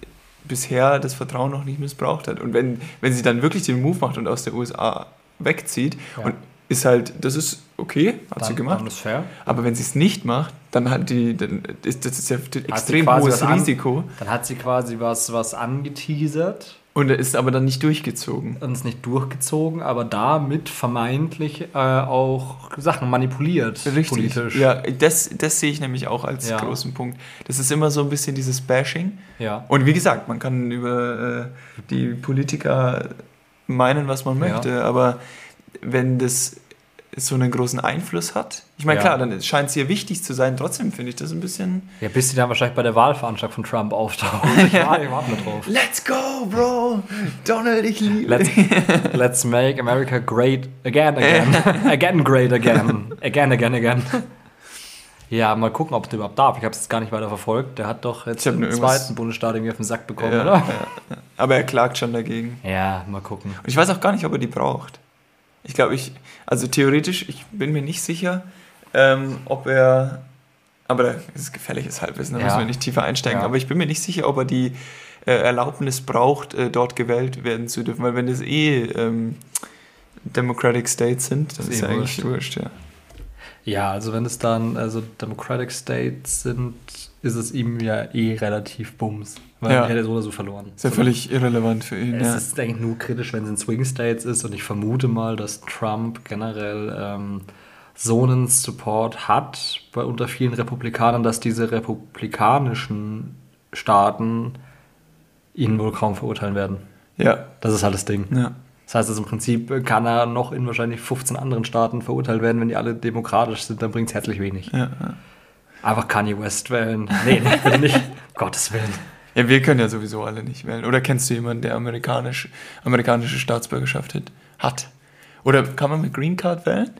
bisher das Vertrauen noch nicht missbraucht hat. Und wenn, wenn sie dann wirklich den Move macht und aus der USA wegzieht, Ja. und ist halt, das ist okay, hat sie Dann, gemacht. ist fair. Aber wenn sie es nicht macht, dann hat die, dann ist das ist ja ein extrem hohes was an- Risiko Dann hat sie quasi was, was angeteasert und ist aber dann nicht durchgezogen. und ist nicht durchgezogen, aber damit vermeintlich äh, auch Sachen manipuliert politisch. Ja, das, das sehe ich nämlich auch als Ja. großen Punkt. Das ist immer so ein bisschen dieses Bashing. ja. Und wie gesagt, man kann über äh, die Politiker meinen, was man Ja. möchte, aber wenn das so einen großen Einfluss hat, ich meine, Ja. klar, dann scheint es ihr wichtig zu sein, trotzdem finde ich das ein bisschen. Ja, bis sie dann wahrscheinlich bei der Wahlveranstaltung von Trump auftauchen. (laughs) Ich warte warte nur drauf. Let's go, Bro! Donald, ich liebe Let's, (laughs) let's make America great again, again. (laughs) again great again. Again, again, again. Ja, mal gucken, ob der überhaupt darf. Ich habe es jetzt gar nicht weiter verfolgt. Der hat doch jetzt im irgendwas- zweiten Bundesstaat irgendwie auf den Sack bekommen, Ja, oder? ja. Aber er klagt schon dagegen. Ja, mal gucken. Und ich weiß auch gar nicht, ob er die braucht. Ich glaube, ich, also theoretisch, ich bin mir nicht sicher, ähm, ob er, aber das ist gefährliches Halbwissen, da Ja. müssen wir nicht tiefer einsteigen, Ja. aber ich bin mir nicht sicher, ob er die äh, Erlaubnis braucht, äh, dort gewählt werden zu dürfen, weil wenn das eh ähm, Democratic States sind, dann Ist ist eh ja eigentlich wurscht, ja. Ja, also wenn es dann also Democratic States sind, ist es ihm ja eh relativ bums. Weil Ja. er hätte so oder so verloren. Ist ja völlig irrelevant für ihn, Es ja. ist eigentlich nur kritisch, wenn es in Swing States ist und ich vermute mal, dass Trump generell ähm, so einen Support hat bei unter vielen Republikanern, dass diese republikanischen Staaten ihn wohl kaum verurteilen werden. Ja, Das ist halt das Ding. ja. Das heißt, also im Prinzip kann er noch in wahrscheinlich 15 anderen Staaten verurteilt werden, wenn die alle demokratisch sind, dann bringt es herzlich wenig. Ja, ja. Einfach Kanye West wählen. Nee, nee, nicht. (laughs) Gottes Willen. Ja, wir können ja sowieso alle nicht wählen. Oder kennst du jemanden, der amerikanisch, amerikanische Staatsbürgerschaft hat? Oder kann man mit Green Card wählen?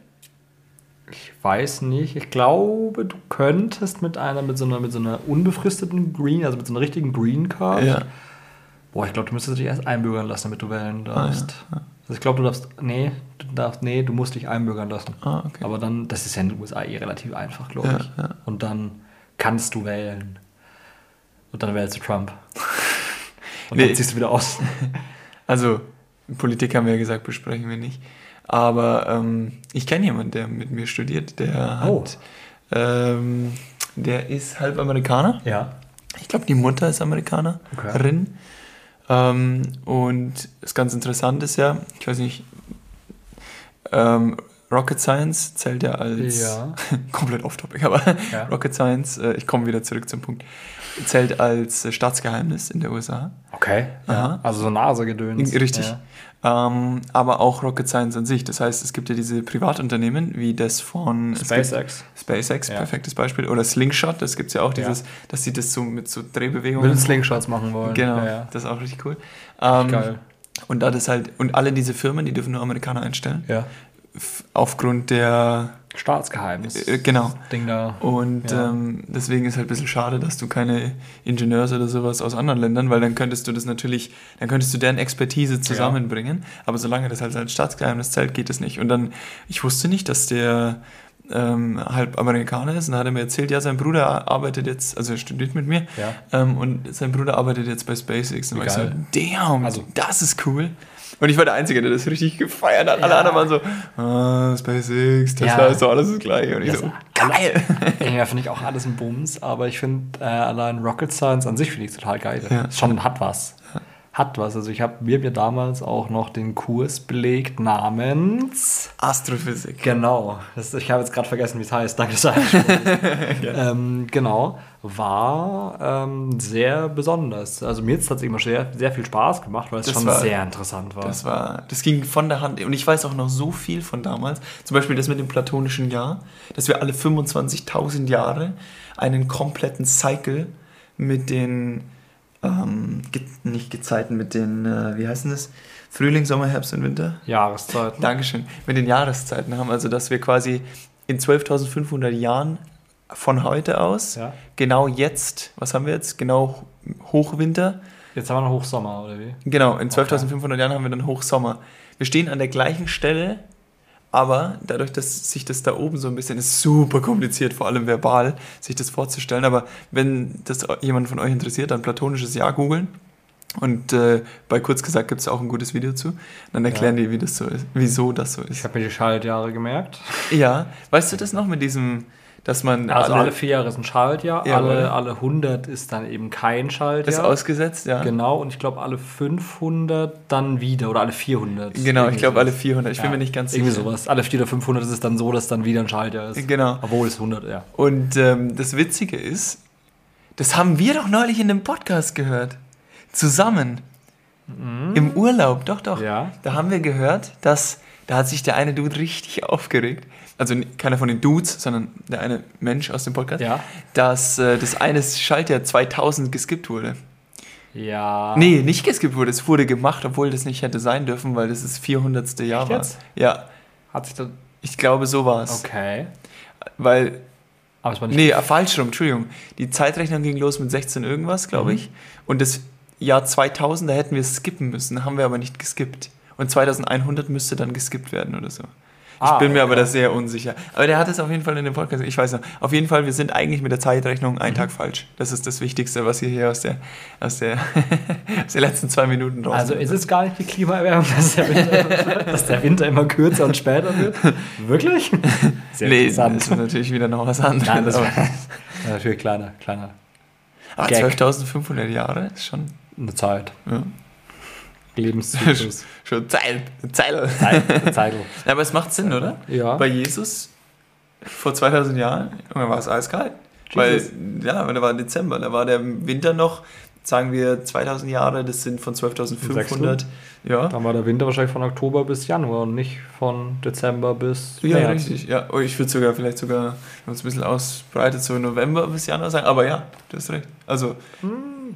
Ich weiß nicht. Ich glaube, du könntest mit einer, mit so einer, mit so einer unbefristeten Green, also mit so einer richtigen Green Card. Ja. Boah, ich glaube, du müsstest dich erst einbürgern lassen, damit du wählen Ah, darfst. Also ich glaube, du darfst. Nee, du darfst. Nee, du musst dich einbürgern lassen. Ah, okay. Aber dann, das ist ja in den USA eh relativ einfach, glaube Ja, ich. ja. Und dann kannst du wählen. Und dann wählst du Trump. (laughs) Und Nee. dann ziehst du wieder aus. (laughs) Also, Politik haben wir ja gesagt, besprechen wir nicht. Aber ähm, ich kenne jemanden, der mit mir studiert, der Oh. hat, ähm, der ist halb Amerikaner. Ja. Ich glaube, die Mutter ist Amerikanerin. Ähm, und das ganz interessant ist ja, ich weiß nicht, ähm, Rocket Science zählt ja als Ja. (laughs) komplett off-topic, aber Ja. Rocket Science, äh, ich komme wieder zurück zum Punkt, zählt als äh, Staatsgeheimnis in der USA. Okay. Ja. Also so Nasegedöns. Richtig. Ja. Ähm, aber auch Rocket Science an sich. Das heißt, es gibt ja diese Privatunternehmen, wie das von SpaceX. SpaceX, Ja. perfektes Beispiel. Oder Slingshot, das gibt es ja auch, dieses, dass sie das so mit so Drehbewegungen. Will Slingshots machen wollen. Genau, Ja, ja. das ist auch richtig cool. Ähm, Geil. Und da das halt, und alle diese Firmen, die dürfen nur Amerikaner einstellen. Ja. Aufgrund der, Staatsgeheimnis. äh, genau. Ding da. Und Ja. ähm, deswegen ist halt ein bisschen schade, dass du keine Ingenieurs oder sowas aus anderen Ländern, weil dann könntest du das natürlich, dann könntest du deren Expertise zusammenbringen. Aber solange das halt als Staatsgeheimnis zählt, geht es nicht. Und dann, ich wusste nicht, dass der ähm, halb Amerikaner ist. Und dann hat er mir erzählt, ja, sein Bruder arbeitet jetzt, also er studiert mit mir. Ja. Ähm, und sein Bruder arbeitet jetzt bei SpaceX. Und Wie ich so, damn, Also- das ist cool. Und ich war der Einzige, der das richtig gefeiert hat. Alle Ja. anderen waren so, ah, SpaceX, Tesla Ja. ist doch alles das Gleiche. Und ich Das- so, geil. (laughs) Ja, finde ich auch alles ein Bums, aber ich finde äh, allein Rocket Science an sich finde ich total geil. Ja. Schon hat was. Hat was. Also ich habe mir mir damals auch noch den Kurs belegt namens. Astrophysik. Genau. Das, ich habe jetzt gerade vergessen, wie es heißt. Danke, du (laughs) (laughs) ähm, Genau. War ähm, sehr besonders. Also mir hat es tatsächlich immer sehr, sehr viel Spaß gemacht, weil es Das schon war- sehr interessant war. Das war, das ging von der Hand. Und ich weiß auch noch so viel von damals. Zum Beispiel das mit dem platonischen Jahr, dass wir alle 25.000 Jahre einen kompletten Cycle mit den, ähm, nicht Gezeiten, mit den, äh, wie heißen das? Frühling, Sommer, Herbst und Winter? Jahreszeiten. Dankeschön. Mit den Jahreszeiten haben. Also, dass wir quasi in 12.500 Jahren von heute aus, Ja. genau jetzt, was haben wir jetzt? Genau Hochwinter. Jetzt haben wir noch Hochsommer, oder wie? Genau, in 12.500 Jahren haben wir dann Hochsommer. Wir stehen an der gleichen Stelle, aber dadurch, dass sich das da oben so ein bisschen ist, super kompliziert, vor allem verbal, sich das vorzustellen. Aber wenn das jemand von euch interessiert, dann platonisches Jahr googeln. Und äh, bei kurz gesagt gibt es auch ein gutes Video zu. Dann erklären die, wie das so ist, wieso das so Ich ist. habe mir die Schaltjahre gemerkt. Ja, weißt du das noch mit diesem, dass man Also alle, vier Jahre ist ein Schaltjahr, Jawohl. alle, alle 100 ist dann eben kein ist Schaltjahr. ausgesetzt, ja. Genau, und ich glaube alle 500 dann wieder oder alle 400. Genau, ich Irgendwie glaube alle sowas. 400. Ich bin Ja, mir nicht ganz Irgendwie sicher. sowas. Alle 400 oder 500 ist es dann so, dass dann wieder ein Schaltjahr ist. Genau. Obwohl es 100, ja. Und ähm, das Witzige ist, das haben wir doch neulich in dem Podcast gehört. Zusammen. Im Urlaub, doch, doch. Mhm. Ja. Da haben wir gehört, dass da hat sich der eine Dude richtig aufgeregt. Also keiner von den Dudes, sondern der eine Mensch aus dem Podcast. Ja. Dass äh, das eine Schaltjahr 2000 geskippt wurde. Ja. Nee, nicht geskippt wurde. Es wurde gemacht, obwohl das nicht hätte sein dürfen, weil das das 400. Jahr war. Ja, Hat sich das. ich glaube, so war es. Okay. Weil Aber es war nicht. Nee, falsch rum, Entschuldigung. Die Zeitrechnung ging los mit 16 irgendwas, glaube Mhm. ich. Und das Jahr 2000, da hätten wir es skippen müssen, haben wir aber nicht geskippt. Und 2100 müsste dann geskippt werden oder so. Ich Ah, bin mir aber da sehr unsicher. Aber der hat es auf jeden Fall in dem Podcast, ich weiß noch. Auf jeden Fall, wir sind eigentlich mit der Zeitrechnung einen Mhm. Tag falsch. Das ist das Wichtigste, was ihr hier aus der, aus der, (laughs) aus den letzten zwei Minuten raus. Also ist es gar nicht die Klimaerwärmung, dass der Winter, (laughs) dass der Winter immer kürzer und später wird? Wirklich? Sehr nee, das interessant. ist natürlich wieder noch was anderes. Nein, das war (laughs) natürlich kleiner, kleiner. aber Gag. 12.500 Jahre ist schon Eine Zeit. ja, Lebenszyklus. (laughs) schon Zeit. Zeit. Zeit. Zeit. Ja, aber es macht Sinn, oder? Ja. Bei Jesus vor 2000 Jahren, war es eiskalt. Jesus. Weil, ja, weil da war Dezember, da war der Winter noch sagen wir 2000 Jahre, das sind von 12.500. Ja. Dann war der Winter wahrscheinlich von Oktober bis Januar und nicht von Dezember bis Ja, März. richtig. Ja, oh, ich würde sogar vielleicht sogar, wenn es ein bisschen ausbreitet, so November bis Januar sagen. Aber ja, du hast recht. Also,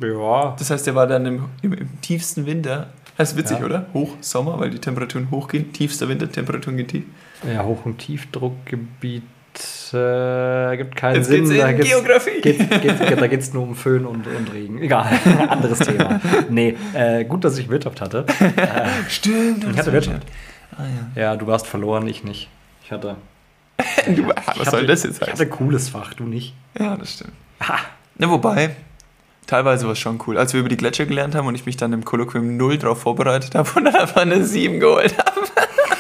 Ja. das heißt, der war dann im, im, im tiefsten Winter. Das ist witzig, Ja. oder? Hochsommer, weil die Temperaturen hochgehen. Tiefster Winter, Temperaturen gehen tief. Ja, Hoch- und Tiefdruckgebiet äh, gibt keinen Jetzt Sinn. geht's da geht's, Geografie. Geht's, geht's, (laughs) da geht es nur um Föhn und, und Regen. Egal, (laughs) anderes Thema. Nee, äh, gut, dass ich Wirtschaft hatte. (laughs) Äh, Stimmt. Ich hatte Wirtschaft. Ah, ja. ja, du warst verloren, ich nicht. Ich hatte. Du, was ich soll hatte, das jetzt Ich hatte heißen? ein cooles Fach, du nicht. Ja, das stimmt. Ha. Na, wobei, teilweise war es schon cool. Als wir über die Gletscher gelernt haben und ich mich dann im Kolloquium null drauf vorbereitet habe und dann einfach eine 7 geholt habe.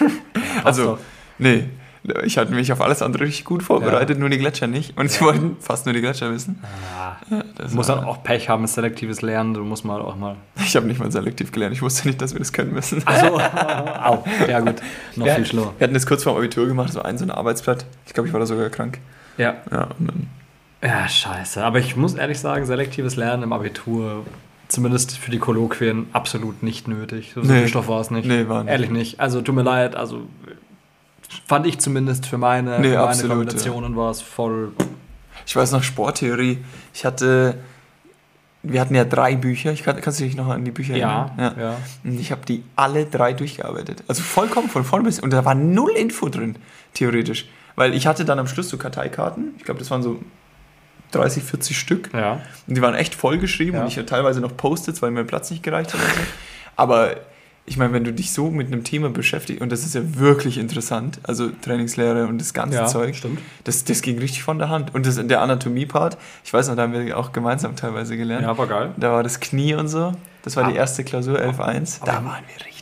(laughs) also, nee, ich hatte mich auf alles andere richtig gut vorbereitet, nur die Gletscher nicht. Und sie wollten fast nur die Gletscher wissen. Ah, Das du musst dann auch Pech haben selektives Lernen. Du musst mal auch mal. Ich habe nicht mal selektiv gelernt. Ich wusste nicht, dass wir das können müssen. Achso, (laughs) au. Ja, gut. Noch Ja, viel schlimmer. Wir hatten das kurz vor dem Abitur gemacht, so ein so ein Arbeitsblatt. Ich glaube, ich war da sogar krank. Ja. Ja, und dann, Ja, scheiße. Aber ich muss ehrlich sagen, selektives Lernen im Abitur, zumindest für die Kolloquien, absolut nicht nötig. So Nee. viel Stoff war es nicht. Nee, war nicht. Ehrlich nicht. Also tut mir leid, also fand ich zumindest für meine, Nee, für meine absolut, Kombinationen war es voll. ich weiß noch, Sporttheorie. Ich hatte, wir hatten ja drei Bücher. Ich kann, kannst du dich noch an die Bücher Ja, erinnern? ja. Und ich habe die alle drei durchgearbeitet. Also vollkommen von vorn bis. Und da war null Info drin, theoretisch. Weil ich hatte dann am Schluss so Karteikarten. Ich glaube, das waren so 30, 40 Stück. Ja. Und die waren echt vollgeschrieben Ja. und ich hatte teilweise noch Post-its, weil mir Platz nicht gereicht hat. Und so. Aber ich meine, wenn du dich so mit einem Thema beschäftigst, und das ist ja wirklich interessant, also Trainingslehre und das ganze Ja, Zeug, stimmt. das, das ging richtig von der Hand. Und das, der Anatomie-Part, ich weiß noch, da haben wir auch gemeinsam teilweise gelernt. Ja, war geil. Da war das Knie und so. Das war die Ah. erste Klausur 11.1. Da Aber- waren wir richtig.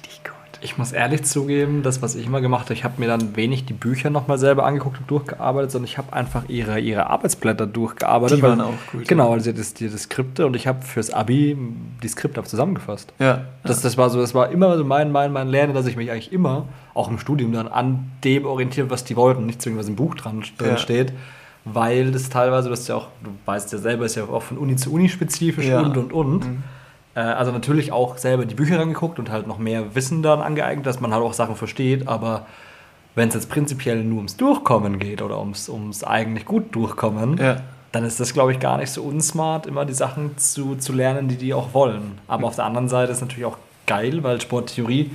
Ich muss ehrlich zugeben, das, was ich immer gemacht habe, ich habe mir dann wenig die Bücher nochmal selber angeguckt und durchgearbeitet, sondern ich habe einfach ihre, ihre Arbeitsblätter durchgearbeitet. Die weil- waren auch gut, Genau, also das, die, das Skripte und ich habe fürs Abi die Skripte auch zusammengefasst. Ja. Das, das war so, das war immer so mein, mein, mein Lernen, dass ich mich eigentlich immer, auch im Studium dann, an dem orientiere, was die wollten, nicht zwingend, was im Buch dran, drin Ja. steht. Weil das teilweise, du hast ja auch, du weißt ja selber, ist ja auch von Uni zu Uni spezifisch Ja. und und und. Mhm. Äh, also natürlich auch selber die Bücher rangeguckt und halt noch mehr Wissen dann angeeignet, dass man halt auch Sachen versteht, aber wenn es jetzt prinzipiell nur ums Durchkommen geht oder ums, ums eigentlich gut Durchkommen, Ja. dann ist das, glaube ich, gar nicht so unsmart, immer die Sachen zu, zu lernen, die die auch wollen. Aber auf der anderen Seite ist es natürlich auch geil, weil Sporttheorie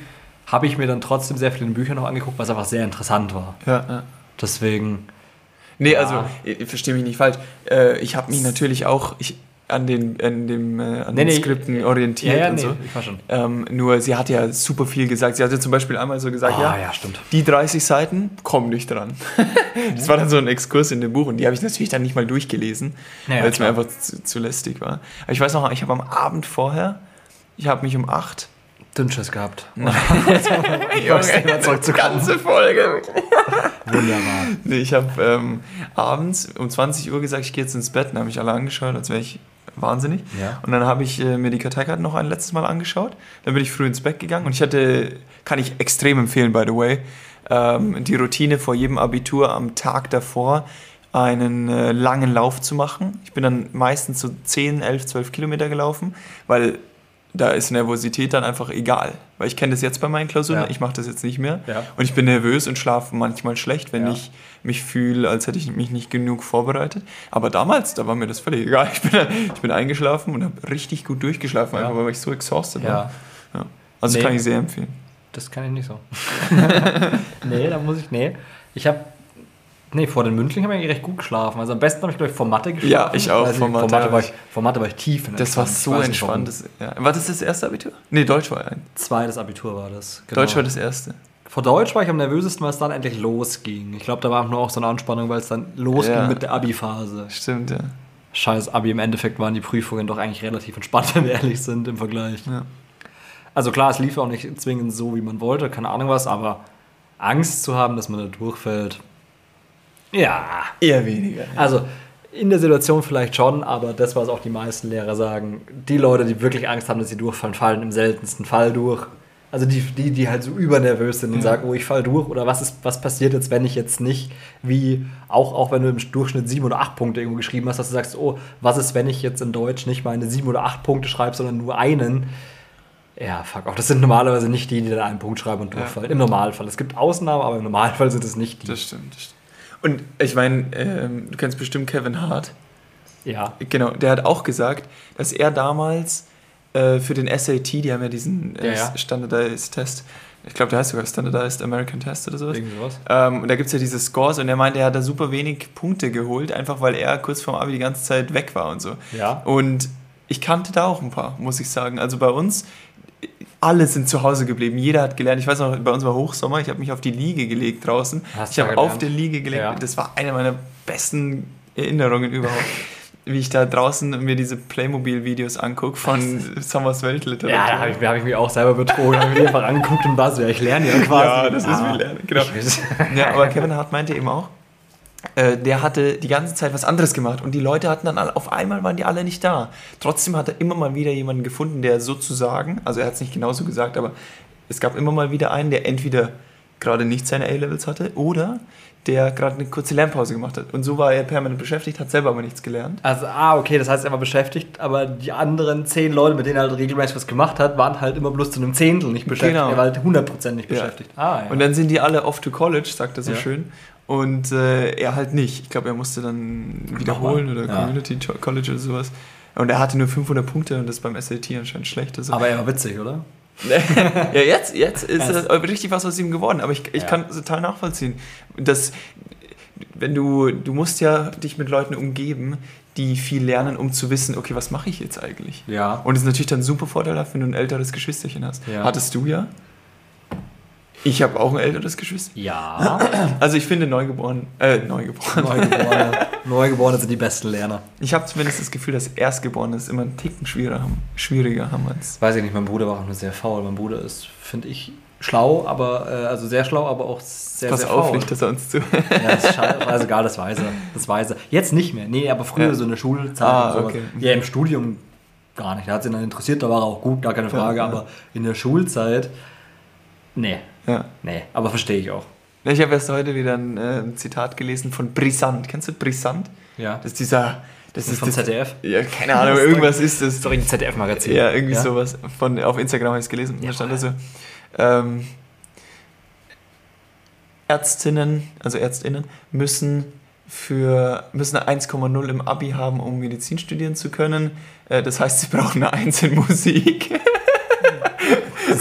habe ich mir dann trotzdem sehr viele Bücher noch angeguckt, was einfach sehr interessant war. Ja. ja. Deswegen, Nee, also, ich, ich verstehe mich nicht falsch. Äh, ich habe mich natürlich auch ich, an den, an dem, äh, an Nee, den nee, Skripten orientiert ja, ja, und nee, so. ich war schon. Ähm, nur sie hat ja super viel gesagt. Sie hatte zum Beispiel einmal so gesagt, Ah, ja, ja, stimmt. die 30 Seiten kommen nicht dran. (laughs) das war dann so ein Exkurs in dem Buch und die habe ich natürlich dann nicht mal durchgelesen, Ja, weil es mir einfach zu, zu lästig war. Aber ich weiß noch, ich habe am Abend vorher, ich habe mich um 8 Dünnschiss gehabt. (laughs) Junge, ganze Folge. (laughs) Wunderbar. Nee, ich habe ähm, abends um 20 Uhr gesagt, ich gehe jetzt ins Bett. Dann habe ich alle angeschaut, als wäre ich wahnsinnig. Ja. Und dann habe ich äh, mir die Karteikarten noch ein letztes Mal angeschaut. Dann bin ich früh ins Bett gegangen und ich hatte, kann ich extrem empfehlen, by the way, ähm, die Routine vor jedem Abitur am Tag davor einen äh, langen Lauf zu machen. Ich bin dann meistens so 10, 11, 12 Kilometer gelaufen, weil da ist Nervosität dann einfach egal. Weil ich kenne das jetzt bei meinen Klausuren, Ja. ich mache das jetzt nicht mehr. Ja. Und ich bin nervös und schlafe manchmal schlecht, wenn Ja. ich mich fühle, als hätte ich mich nicht genug vorbereitet. Aber damals, da war mir das völlig egal. (laughs) Ich bin, ich bin eingeschlafen und habe richtig gut durchgeschlafen, einfach weil ich so exhausted war. Also Nee. kann ich sehr empfehlen. das kann ich nicht so. (laughs) nee, da muss ich, nee. Ich habe, nee, vor den Mündlichen habe ich eigentlich recht gut geschlafen. Also am besten habe ich, glaube ich, vor Mathe geschlafen. Ja, ich auch, vor Mathe vor Mathe, war ich- vor Mathe war ich tief in Das war so entspannt. Das, ja. War das das erste Abitur? Nee, Deutsch war ein. Zweites Abitur war das. genau. Deutsch war das erste. Vor Deutsch war ich am nervösesten, weil es dann endlich losging. Ich glaube, da war nur auch so eine Anspannung, weil es dann losging Ja. mit der Abi-Phase. Stimmt, ja. Scheiß Abi, im Endeffekt waren die Prüfungen doch eigentlich relativ entspannt, (laughs) wenn wir ehrlich sind im Vergleich. ja. Also klar, es lief auch nicht zwingend so, wie man wollte, keine Ahnung was, aber Angst zu haben, dass man da durchfällt, ja. Eher weniger. Also in der Situation vielleicht schon, aber das, was auch die meisten Lehrer sagen, die Leute, die wirklich Angst haben, dass sie durchfallen, fallen im seltensten Fall durch. Also die, die, die halt so übernervös sind und Ja. sagen, oh, ich fall durch oder was ist, was passiert jetzt, wenn ich jetzt nicht, wie auch, auch wenn du im Durchschnitt sieben oder acht Punkte irgendwo geschrieben hast, dass du sagst, oh, was ist, wenn ich jetzt in Deutsch nicht meine sieben oder acht Punkte schreibe, sondern nur einen. Ja, fuck auch. Das sind normalerweise nicht die, die dann einen Punkt schreiben und Ja. durchfallen. Im Normalfall. Es gibt Ausnahmen, aber im Normalfall sind es nicht die. Das stimmt, das stimmt. Und ich meine, ähm, du kennst bestimmt Kevin Hart. ja. Genau, der hat auch gesagt, dass er damals äh, für den SAT, die haben ja diesen äh, Ja, ja. Standardized Test, ich glaube, der heißt sogar Standardized American Test oder sowas. Irgendwie sowas. Ähm, und da gibt es ja diese Scores und er meinte, er hat da super wenig Punkte geholt, einfach weil er kurz vorm Abi die ganze Zeit weg war und so. Ja. Und ich kannte da auch ein paar, muss ich sagen. Also bei uns, alle sind zu Hause geblieben. Jeder hat gelernt. Ich weiß noch, bei uns war Hochsommer. Ich habe mich auf die Liege gelegt draußen. Hast ich habe auf der Liege gelegt. Ja. Das war eine meiner besten Erinnerungen überhaupt. (laughs) Wie ich da draußen mir diese Playmobil-Videos angucke von Sommers Weltliteratur. Ja, da habe ich, hab ich mich auch selber betrogen. habe ich mir einfach angeguckt und war so, ja, ich lerne ja quasi. Ja, das ist Ah, wie Lernen, genau. Ja, (laughs) aber Kevin Hart meinte eben auch, der hatte die ganze Zeit was anderes gemacht und die Leute hatten dann alle, auf einmal waren die alle nicht da. Trotzdem hat er immer mal wieder jemanden gefunden, der sozusagen, also er hat es nicht genauso gesagt, aber es gab immer mal wieder einen, der entweder gerade nicht seine A-Levels hatte oder der gerade eine kurze Lernpause gemacht hat. Und so war er permanent beschäftigt, hat selber aber nichts gelernt. Also, ah, okay, das heißt, er war beschäftigt, aber die anderen zehn Leute, mit denen er halt regelmäßig was gemacht hat, waren halt immer bloß zu einem Zehntel nicht beschäftigt. Genau. Er war halt 100% nicht Ja. beschäftigt. Ah, ja. Und dann sind die alle off to college, sagt er so Ja. schön. Und äh, er halt nicht. Ich glaube, er musste dann wiederholen oder Ja. Community College oder sowas. Und er hatte nur 500 Punkte und das ist beim SAT anscheinend schlecht. Also, aber er war witzig, oder? (laughs) ja, jetzt, jetzt ist äh, richtig was aus ihm geworden. Aber ich, ich Ja. kann es total nachvollziehen. Das, wenn du, du musst ja dich mit Leuten umgeben, die viel lernen, um zu wissen, okay, was mache ich jetzt eigentlich? Ja. Und es ist natürlich dann super vorteilhaft, wenn du ein älteres Geschwisterchen hast. Ja. Hattest du ja? Ich habe auch ein älteres Geschwister. Ja. (clears throat) Also ich finde Neugeboren, äh, Neugeboren. Neugeborene, (laughs) Neugeborene sind die besten Lerner. Ich habe zumindest das Gefühl, dass Erstgeborene es immer einen Ticken schwieriger haben, schwieriger haben als. Weiß ich nicht, mein Bruder war auch nur sehr faul. Mein Bruder ist, finde ich, schlau, aber, äh, also sehr schlau, aber auch sehr, Pass sehr auf, faul. nicht, dass er uns zu. Ja, das ist also egal, das weiß er. Das weiß er. Jetzt nicht mehr. Nee, aber früher Ja. so in der Schulzeit Ah, und sowas. okay. Ja, im Studium gar nicht. Da hat sich dann interessiert, da war er auch gut, gar keine Frage. Ja, ja. Aber in der Schulzeit, nee, Ja. nee. Aber verstehe ich auch. Ich habe erst heute wieder ein, äh, ein Zitat gelesen von Brisant. Kennst du Brisant? Ja. Das ist dieser. Das ist von das, ZDF. Ja, keine Ahnung, irgendwas ist das. Sorry, ein ZDF-Magazin. Ja, irgendwie sowas. Von, auf Instagram habe ich es gelesen. Und da stand da so: ähm, Ärztinnen, also Ärztinnen, müssen für müssen eine 1,0 im Abi haben, um Medizin studieren zu können. Äh, das heißt, sie brauchen eine 1 in Musik. (laughs)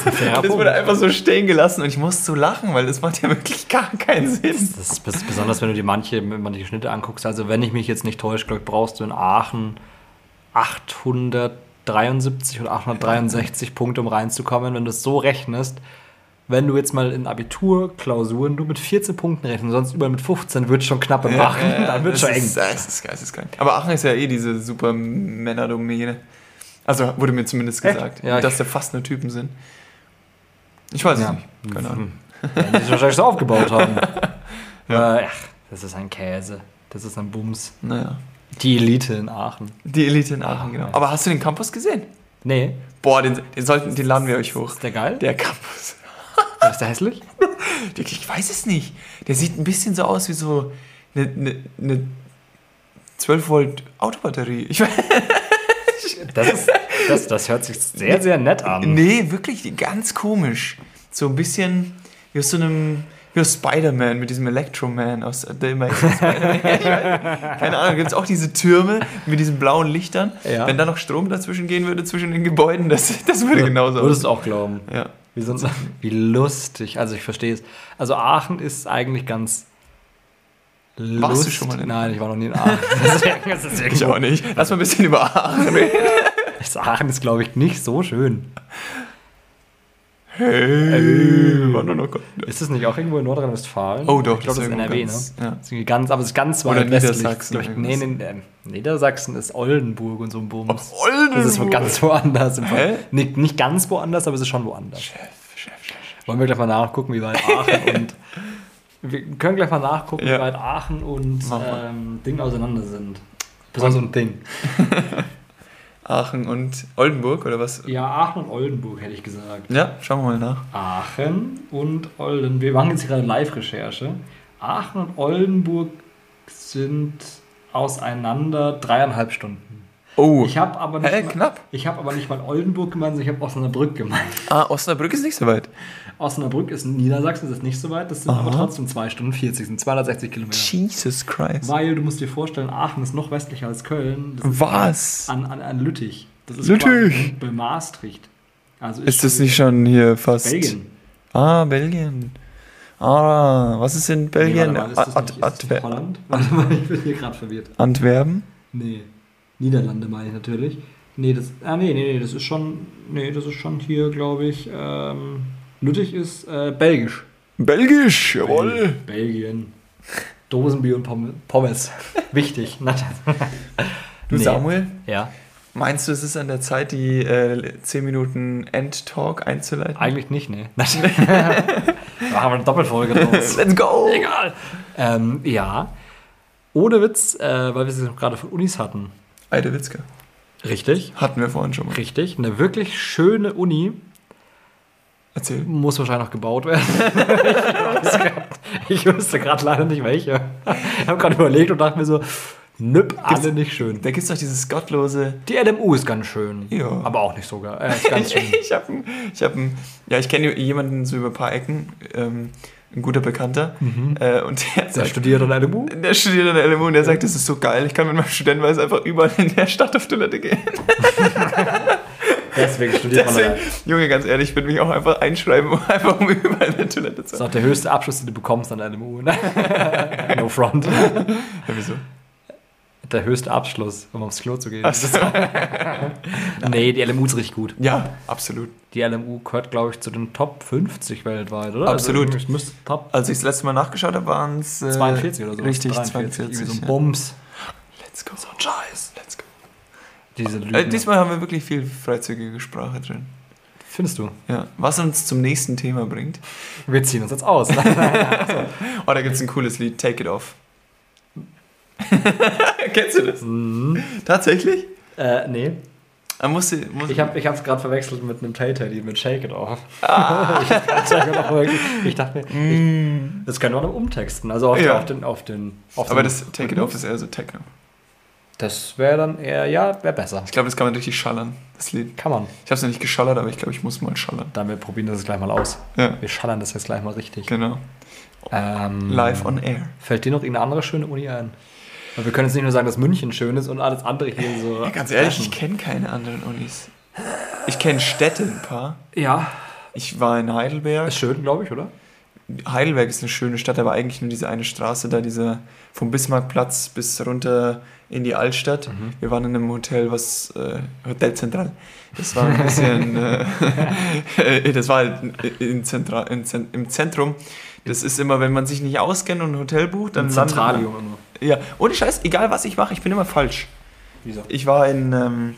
Das Das wurde einfach so stehen gelassen und ich musste so lachen, weil das macht ja wirklich gar keinen Sinn. Das ist bes- besonders, wenn du dir manche, manche Schnitte anguckst. Also, wenn ich mich jetzt nicht täusche, glaub ich, brauchst du in Aachen 873 oder 863 Punkte, um reinzukommen. Wenn du es so rechnest, wenn du jetzt mal in Abiturklausuren du mit 14 Punkten rechnest, sonst überall mit 15, wird schon knapp im Aachen. dann wird das schon eng. ist, Das ist geisteskrank. Aber Aachen ist ja eh diese super Männerdomäne. Also wurde mir zumindest Echt? gesagt, Ja, dass da fast nur Typen sind. Ich weiß Ja. es nicht. Keine Ahnung. Werden die sich wahrscheinlich so aufgebaut haben. (laughs) ja. Ach, das ist ein Käse. Das ist ein Bums. Naja. Die Elite in Aachen. Die Elite in Aachen, Ah, genau. Aber hast du den Campus gesehen? Nee. Boah, den, den, sollten, den laden wir euch hoch. Ist der geil? Der Campus. (laughs) ist der hässlich? (laughs) Ich weiß es nicht. Der sieht ein bisschen so aus wie so eine, eine, eine 12 Volt Autobatterie. Ich weiß, Das, ist, das, das hört sich sehr, sehr nett an. nee, wirklich ganz komisch. So ein bisschen wie aus so einem wie aus Spider-Man mit diesem Electro-Man aus The Amazing Spider-Man. Keine Ahnung, gibt es auch diese Türme mit diesen blauen Lichtern. Ja. Wenn da noch Strom dazwischen gehen würde, zwischen den Gebäuden, das, das würde genauso Würdest du auch glauben. Ja. Wie, sonst, wie lustig. Also ich verstehe es. Also Aachen ist eigentlich ganz lustig. Warst du schon mal in Nein, ich war noch nie in Aachen. (laughs) Deswegen ist es Ich auch nicht. Lass mal ein bisschen über Aachen reden. (laughs) Das Aachen ist, glaube ich, nicht so schön. Hey, war nur noch Ist es nicht auch irgendwo in Nordrhein-Westfalen? Oh doch, ich glaube, das ist NRW, ganz- ne? Ja. Das ist ganz, aber es ist ganz Oder weit westlich. Niedersachsen Ich, nee, nee, nee, Niedersachsen ist Oldenburg und so ein Bums. Oldenburg. Das ist wo ganz woanders. Hä? Nicht, nicht ganz woanders, aber es ist schon woanders. Chef, Chef, Chef. Wollen wir gleich mal nachgucken, wie weit Aachen (laughs) und. Wir können gleich mal nachgucken, Ja. wie weit Aachen und ähm, Ding auseinander sind. Besonders so ein Ding. (laughs) Aachen und Oldenburg oder was? Ja, Aachen und Oldenburg hätte ich gesagt. Ja, schauen wir mal nach. Aachen und Oldenburg. Wir machen jetzt hier gerade Live-Recherche. Aachen und Oldenburg sind auseinander dreieinhalb Stunden. Oh, Ich habe aber nicht Hä, mal, knapp. Ich habe aber nicht mal Oldenburg gemeint, sondern ich habe Osnabrück gemeint. ah, Osnabrück ist nicht so weit. Osnabrück ist in Niedersachsen, das ist nicht so weit, das sind Aha. aber trotzdem 2 Stunden 40, sind 260 Kilometer. Jesus Christ. Weil du musst dir vorstellen, Aachen ist noch westlicher als Köln. Ist Was? An, an, an Lüttich. Das ist Lüttich. bei Maastricht. Also Ist das nicht schon hier fast. Belgien? Ah, Belgien. Ah, was ist in Belgien? Nee, warte mal, ist das Ad- nicht, ist das Holland? Warte mal, ich bin hier gerade verwirrt. Antwerpen? Nee. Niederlande meine ich natürlich. Nee, das. Ah, nee, nee, nee, das ist schon. Nee, das ist schon hier, glaube ich. Ähm, Lüttich ist äh, belgisch. Belgisch, jawohl. Belgien. Dosenbier und Pomm- Pommes. Wichtig. Du Nee. Samuel, Ja. meinst du, es ist an der Zeit, die äh, 10 Minuten End-Talk einzuleiten? Eigentlich nicht, ne? (laughs) da haben wir eine Doppelfolge draus. (laughs) Let's go! Egal. Ähm, ja. Ohne Witz, äh, weil wir es gerade von Unis hatten. Eidewitzka. Richtig. Hatten wir vorhin schon mal. Richtig. Eine wirklich schöne Uni. Erzähl. Muss wahrscheinlich noch gebaut werden. (laughs) ich wüsste gerade leider nicht welche. Ich habe gerade überlegt und dachte mir so, nüpp, alle nicht schön. Da gibt es doch dieses gottlose. Die LMU ist ganz schön. Ja. Aber auch nicht so geil. Äh, (laughs) ich habe ich hab ein, ja, ich kenne jemanden so über ein paar Ecken, ähm, ein guter Bekannter, äh, und der, Der sagt, studiert an der LMU. der studiert an der LMU und der sagt, das ist so geil, ich kann mit meinem Studentenweise einfach überall in der Stadt auf Toilette gehen. (laughs) Deswegen studiert man Deswegen, da. Junge, ganz ehrlich, ich würde mich auch einfach einschreiben, (laughs) um einfach um überall eine Toilette zu Das ist auch der höchste Abschluss, den du bekommst an der LMU. ne? (laughs) no front. Ja, wieso? Der höchste Abschluss, um aufs Klo zu gehen. So. (laughs) nee, die LMU ist richtig gut. Ja, absolut. Die LMU gehört, glaube ich, zu den Top 50 weltweit, oder? Absolut. Also, müsste Top Als ich das letzte Mal nachgeschaut habe, waren es äh, 42 oder so. Richtig, 43, 42. irgendwie so ein ja. Bums. Let's go. So ein Scheiß. Let's go. Diese Lügen. Äh, diesmal haben wir wirklich viel freizügige Sprache drin. Findest du? Ja. Was uns zum nächsten Thema bringt. Wir ziehen uns jetzt aus. (laughs) Oh, da gibt es ein cooles Lied, Take It Off. (laughs) Kennst du das? Mhm. Tatsächlich? äh, nee. Er musste, muss, Ich habe es gerade verwechselt mit einem Tay-Teddy, mit Shake It Off. Ah. (laughs) ich, Shake It Off ich dachte mir, ich, Mm. das können wir noch umtexten. Also auf, Ja. auf den. Auf den auf Aber den das Take It Off ist eher so Techno. Das wäre dann eher, ja, wäre besser. Ich glaube, das kann man richtig schallern, das Lied. Kann man. Ich habe es noch nicht geschallert, aber ich glaube, ich muss mal schallern. Dann wir probieren das jetzt gleich mal aus. Ja, Wir schallern das jetzt gleich mal richtig. genau. Ähm, Live on Air. Fällt dir noch irgendeine andere schöne Uni ein? Weil wir können jetzt nicht nur sagen, dass München schön ist und alles andere hier so. Ja, ganz ehrlich, ich kenne keine anderen Unis. Ich kenne Städte ein paar. Ja, Ich war in Heidelberg. ist schön, glaube ich, oder? Heidelberg ist eine schöne Stadt, aber eigentlich nur diese eine Straße da, diese vom Bismarckplatz bis runter in die Altstadt. Mhm. Wir waren in einem Hotel, was äh, Hotel Zentral. Das war ein bisschen, (laughs) äh, (laughs) das war halt in Zentra, in Zen, im Zentrum. Das ist immer, wenn man sich nicht auskennt und ein Hotel bucht, dann man- Zentralium immer. Ja, ohne Scheiß, egal was ich mache, ich bin immer falsch. Wieso? Ich war in ähm,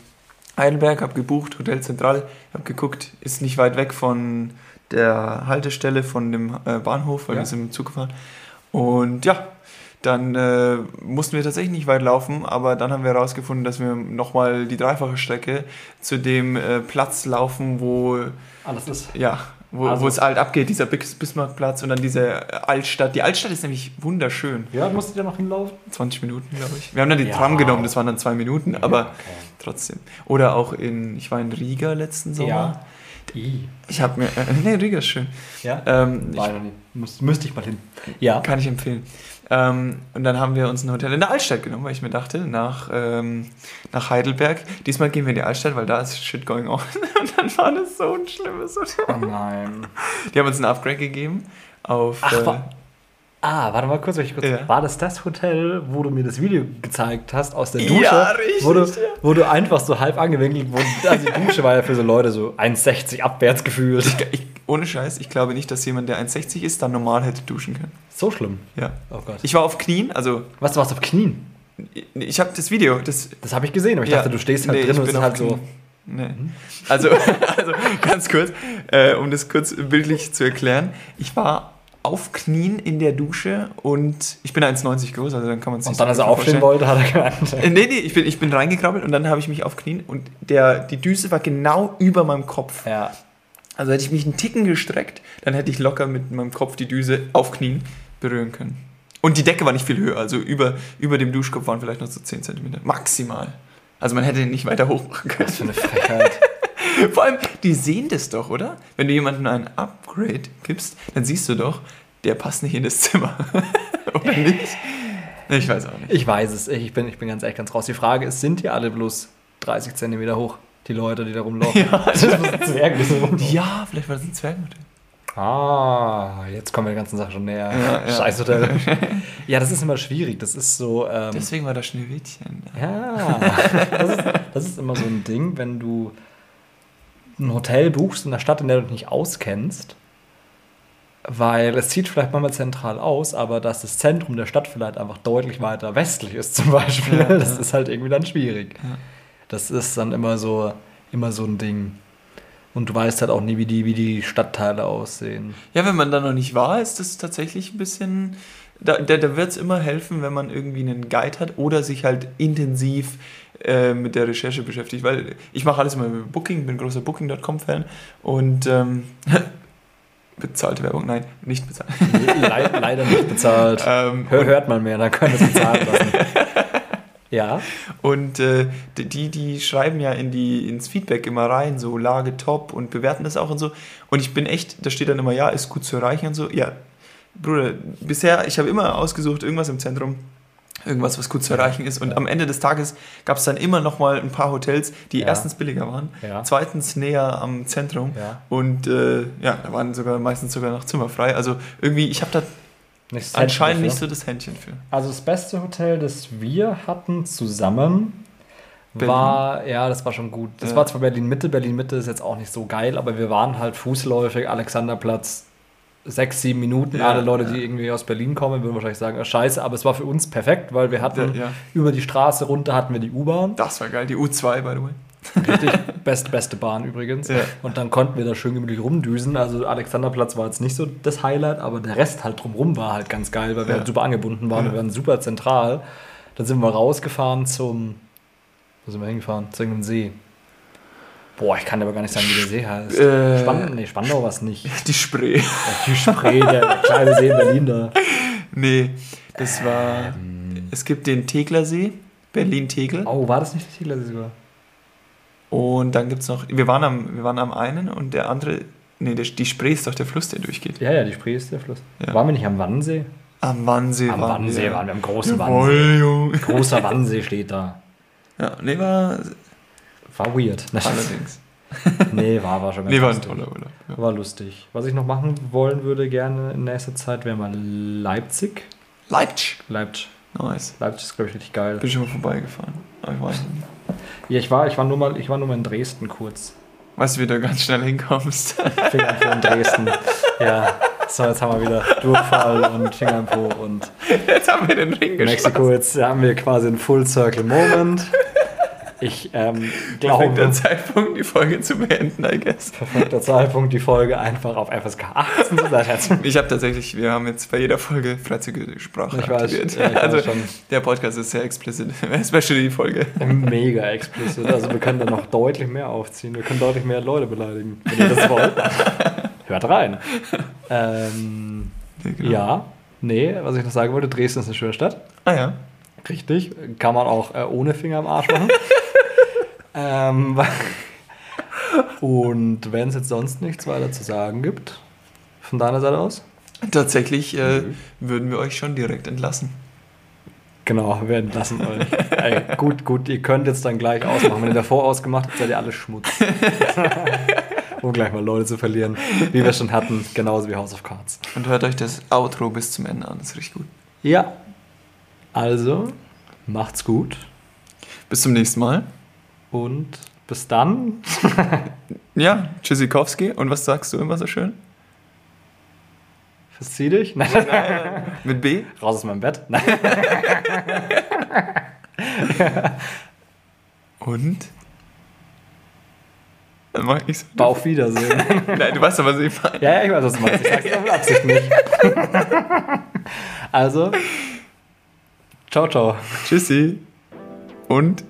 Heidelberg, habe gebucht, Hotel Zentral, habe geguckt, ist nicht weit weg von der Haltestelle von dem äh, Bahnhof, weil Ja. wir sind mit dem Zug gefahren. Und ja, dann äh, mussten wir tatsächlich nicht weit laufen, aber dann haben wir herausgefunden, dass wir nochmal die dreifache Strecke zu dem äh, Platz laufen, wo, Alles ist. ja, wo, Also- wo es alt abgeht, dieser Bis- Bismarckplatz und dann diese Altstadt. Die Altstadt ist nämlich wunderschön. Ja, musst du da noch hinlaufen? 20 Minuten, glaube ich. Wir haben dann die Ja. Tram genommen, das waren dann zwei Minuten, aber Okay. trotzdem. Oder auch in, ich war in Riga letzten Sommer. Ja. I. Ich habe mir, äh, nee, Riga ist schön. Ja? Ähm, ich müsste ich mal hin. Ja. kann ich empfehlen. Ähm, und dann haben wir uns ein Hotel in der Altstadt genommen, weil ich mir dachte, nach, ähm, nach Heidelberg, diesmal gehen wir in die Altstadt, weil da ist shit going on. (laughs) Und dann war das so ein schlimmes Hotel. Oh nein. Die haben uns ein Upgrade gegeben auf... Ach, äh, Ah, warte mal kurz, ich kurz. Ja. War das das Hotel, wo du mir das Video gezeigt hast aus der Ja, Dusche? richtig, Wo du, ja. wo du einfach so halb angewinkelt, wo, also die Dusche war ja für so Leute so 1,60 abwärts gefühlt. ich, ohne Scheiß, ich glaube nicht, dass jemand, der 1,60 ist, dann normal hätte duschen können. So schlimm. Ja. Oh Gott. Ich war auf Knien, also Was, du warst auf Knien? ich habe das Video, das Das habe ich gesehen, aber ich Ja. dachte, du stehst halt Nee, drin ich und es ist halt so. Knien. Nee. Also, (laughs) also ganz kurz, äh, um das kurz bildlich zu erklären. Ich war aufknien in der Dusche und ich bin 1,90 groß, also dann kann man sich Und dann, als er aufstehen wollte, hat er gemeint. Äh, Nee, nee, ich bin, ich bin reingekrabbelt und dann habe ich mich aufknien und der, die Düse war genau über meinem Kopf. Ja. Also hätte ich mich einen Ticken gestreckt, dann hätte ich locker mit meinem Kopf die Düse auf Knien berühren können. Und die Decke war nicht viel höher, also über, über dem Duschkopf waren vielleicht noch so 10 cm. Maximal. Also man hätte den nicht weiter hoch machen können. Was für eine Frechheit. (laughs) Vor allem, die sehen das doch, oder? Wenn du jemandem ein Upgrade gibst, dann siehst du doch, der passt nicht in das Zimmer. (laughs) oder nicht? Ich weiß auch nicht. Ich weiß es. Ich bin, ich bin ganz echt ganz raus. Die Frage ist, sind die alle bloß 30 Zentimeter hoch? Die Leute, die da rumlaufen. (laughs) Ja, das ist ein Zwerg, die so rumlaufen. Ja, vielleicht war das ein Zwergmodell. Ah, jetzt kommen wir der ganzen Sache schon näher. Ja, ja. Scheißhotel. ja, das ist immer schwierig. Das ist so. Ähm, Deswegen war das Schneewittchen. ja, das ist, das ist immer so ein Ding, wenn du ein Hotel buchst in einer Stadt, in der du dich nicht auskennst, weil es sieht vielleicht manchmal zentral aus, aber dass das Zentrum der Stadt vielleicht einfach deutlich weiter westlich ist zum Beispiel, Ja, (laughs) das ja. ist halt irgendwie dann schwierig. Ja. Das ist dann immer so, immer so ein Ding. Und du weißt halt auch nie, wie die, wie die Stadtteile aussehen. Ja, wenn man da noch nicht war, ist das tatsächlich ein bisschen. Da, da, da wird es immer helfen, wenn man irgendwie einen Guide hat oder sich halt intensiv äh, mit der Recherche beschäftigt. Weil ich mache alles immer mit Booking, bin großer Booking.com-Fan und ähm, (laughs) bezahlte Werbung, nein, nicht bezahlt. Le leider nicht bezahlt. (laughs) ähm, Hör, hört man mehr, dann können wir es bezahlen lassen. (laughs) Ja, Und äh, die, die schreiben ja in die, ins Feedback immer rein, so Lage top und bewerten das auch und so. Und ich bin echt, da steht dann immer, ja, ist gut zu erreichen und so. Ja, Bruder, bisher, ich habe immer ausgesucht, irgendwas im Zentrum, irgendwas, was gut zu erreichen ist. Und am Ende des Tages gab es dann immer noch mal ein paar Hotels, die Ja. erstens billiger waren, Ja. zweitens näher am Zentrum. Ja. Und äh, ja, da waren sogar meistens sogar noch Zimmer frei. Also irgendwie, ich habe da nicht anscheinend nicht so das Händchen für. Also das beste Hotel, das wir hatten zusammen, Berlin? war, ja, das war schon gut. Das Ja. war zwar Berlin Mitte, Berlin Mitte ist jetzt auch nicht so geil, aber wir waren halt fußläufig, Alexanderplatz, sechs, sieben Minuten. Ja, Alle Leute, ja. die irgendwie aus Berlin kommen, würden wahrscheinlich sagen, ah, scheiße, aber es war für uns perfekt, weil wir hatten Ja, ja. über die Straße runter hatten wir die U-Bahn. Das war geil, die U2, by the way. Richtig, (laughs) best, beste Bahn übrigens. Ja. Und dann konnten wir da schön gemütlich rumdüsen. Also Alexanderplatz war jetzt nicht so das Highlight, aber der Rest halt drumrum war halt ganz geil, weil wir Ja. halt super angebunden waren. Ja. Wir waren super zentral. Dann sind wir rausgefahren zum. Wo sind wir hingefahren? Zu irgendeinem See. Boah, ich kann aber gar nicht sagen, wie der See heißt. Äh. Spandau, nee, Spandau war es nicht. (laughs) Die Spree. Die Spree, der, kleine See in Berlin da. Nee, das war. Ähm. Es gibt den Teglersee, Berlin-Tegel. Oh, war das nicht der Ziegler See sogar? Und dann gibt es noch. Wir waren, am, wir waren am einen und der andere. Nee, der, die Spree ist doch der Fluss, der durchgeht. Ja, ja, die Spree ist der Fluss. Ja. Waren wir nicht am Wannsee? Am Wannsee Am waren Wannsee wir. waren wir, am großen Wannsee. Jawohl, Junge. Großer Wannsee steht da. Ja, nee, war. War weird. (laughs) Allerdings. nee, war, war schon ganz Nee, war ein toller Urlaub. Ja. War lustig. Was ich noch machen wollen würde gerne in nächster Zeit, wäre mal Leipzig. Leipzig. Leipzig. Nice. Leipzig ist, glaube ich, richtig geil. Bin schon mal vorbeigefahren. Aber ich weiß nicht. Ja, ich war, ich war nur mal, ich war nur mal in Dresden kurz. Weißt du, wie du ganz schnell hinkommst? Finger im Po in Dresden. Ja. So, jetzt haben wir wieder Durchfall und Finger im Po und Jetzt haben wir den Ring. Mexiko. Jetzt haben wir quasi einen Full Circle Moment. Ich ähm, Perfekter glaube, Zeitpunkt, die Folge zu beenden, I guess. perfekter Zeitpunkt, die Folge einfach auf FSK 18 zu setzen. (laughs) Ich habe tatsächlich, wir haben jetzt bei jeder Folge freizügige Sprache Ich weiß, ja, ich weiß also schon. der Podcast ist sehr explicit, (laughs) especially die Folge. Mega explizit. Also wir können da noch deutlich mehr aufziehen. Wir können deutlich mehr Leute beleidigen, wenn ihr das wollt. (laughs) Hört rein. Ähm, Genau. Ja, nee, was ich noch sagen wollte, Dresden ist eine schöne Stadt. Ah ja. Richtig. Kann man auch äh, ohne Finger am Arsch machen. Ähm, (laughs) und wenn es jetzt sonst nichts weiter zu sagen gibt, von deiner Seite aus? Tatsächlich äh, würden wir euch schon direkt entlassen. Genau, wir entlassen euch. Ey, gut, gut, ihr könnt jetzt dann gleich ausmachen. Wenn ihr davor ausgemacht habt, seid ihr alle Schmutz. (laughs) um gleich mal Leute zu verlieren, wie wir schon hatten, genauso wie House of Cards. Und hört euch das Outro bis zum Ende an, das ist richtig gut. Ja. Also, macht's gut Bis zum nächsten Mal. Und bis dann. (laughs) Ja, Tschüssikowski. Und was sagst du immer so schön? Verzieh dich. (laughs) Nein, Mit B? raus aus meinem Bett. Nein. (laughs) Und? Dann mach ich so. Auf Wiedersehen. Nein, du weißt doch, was ich meine. ja, ja, ich weiß, was du meinst. Ich sag's mit Absicht nicht. also, ciao, ciao. Tschüssi. Und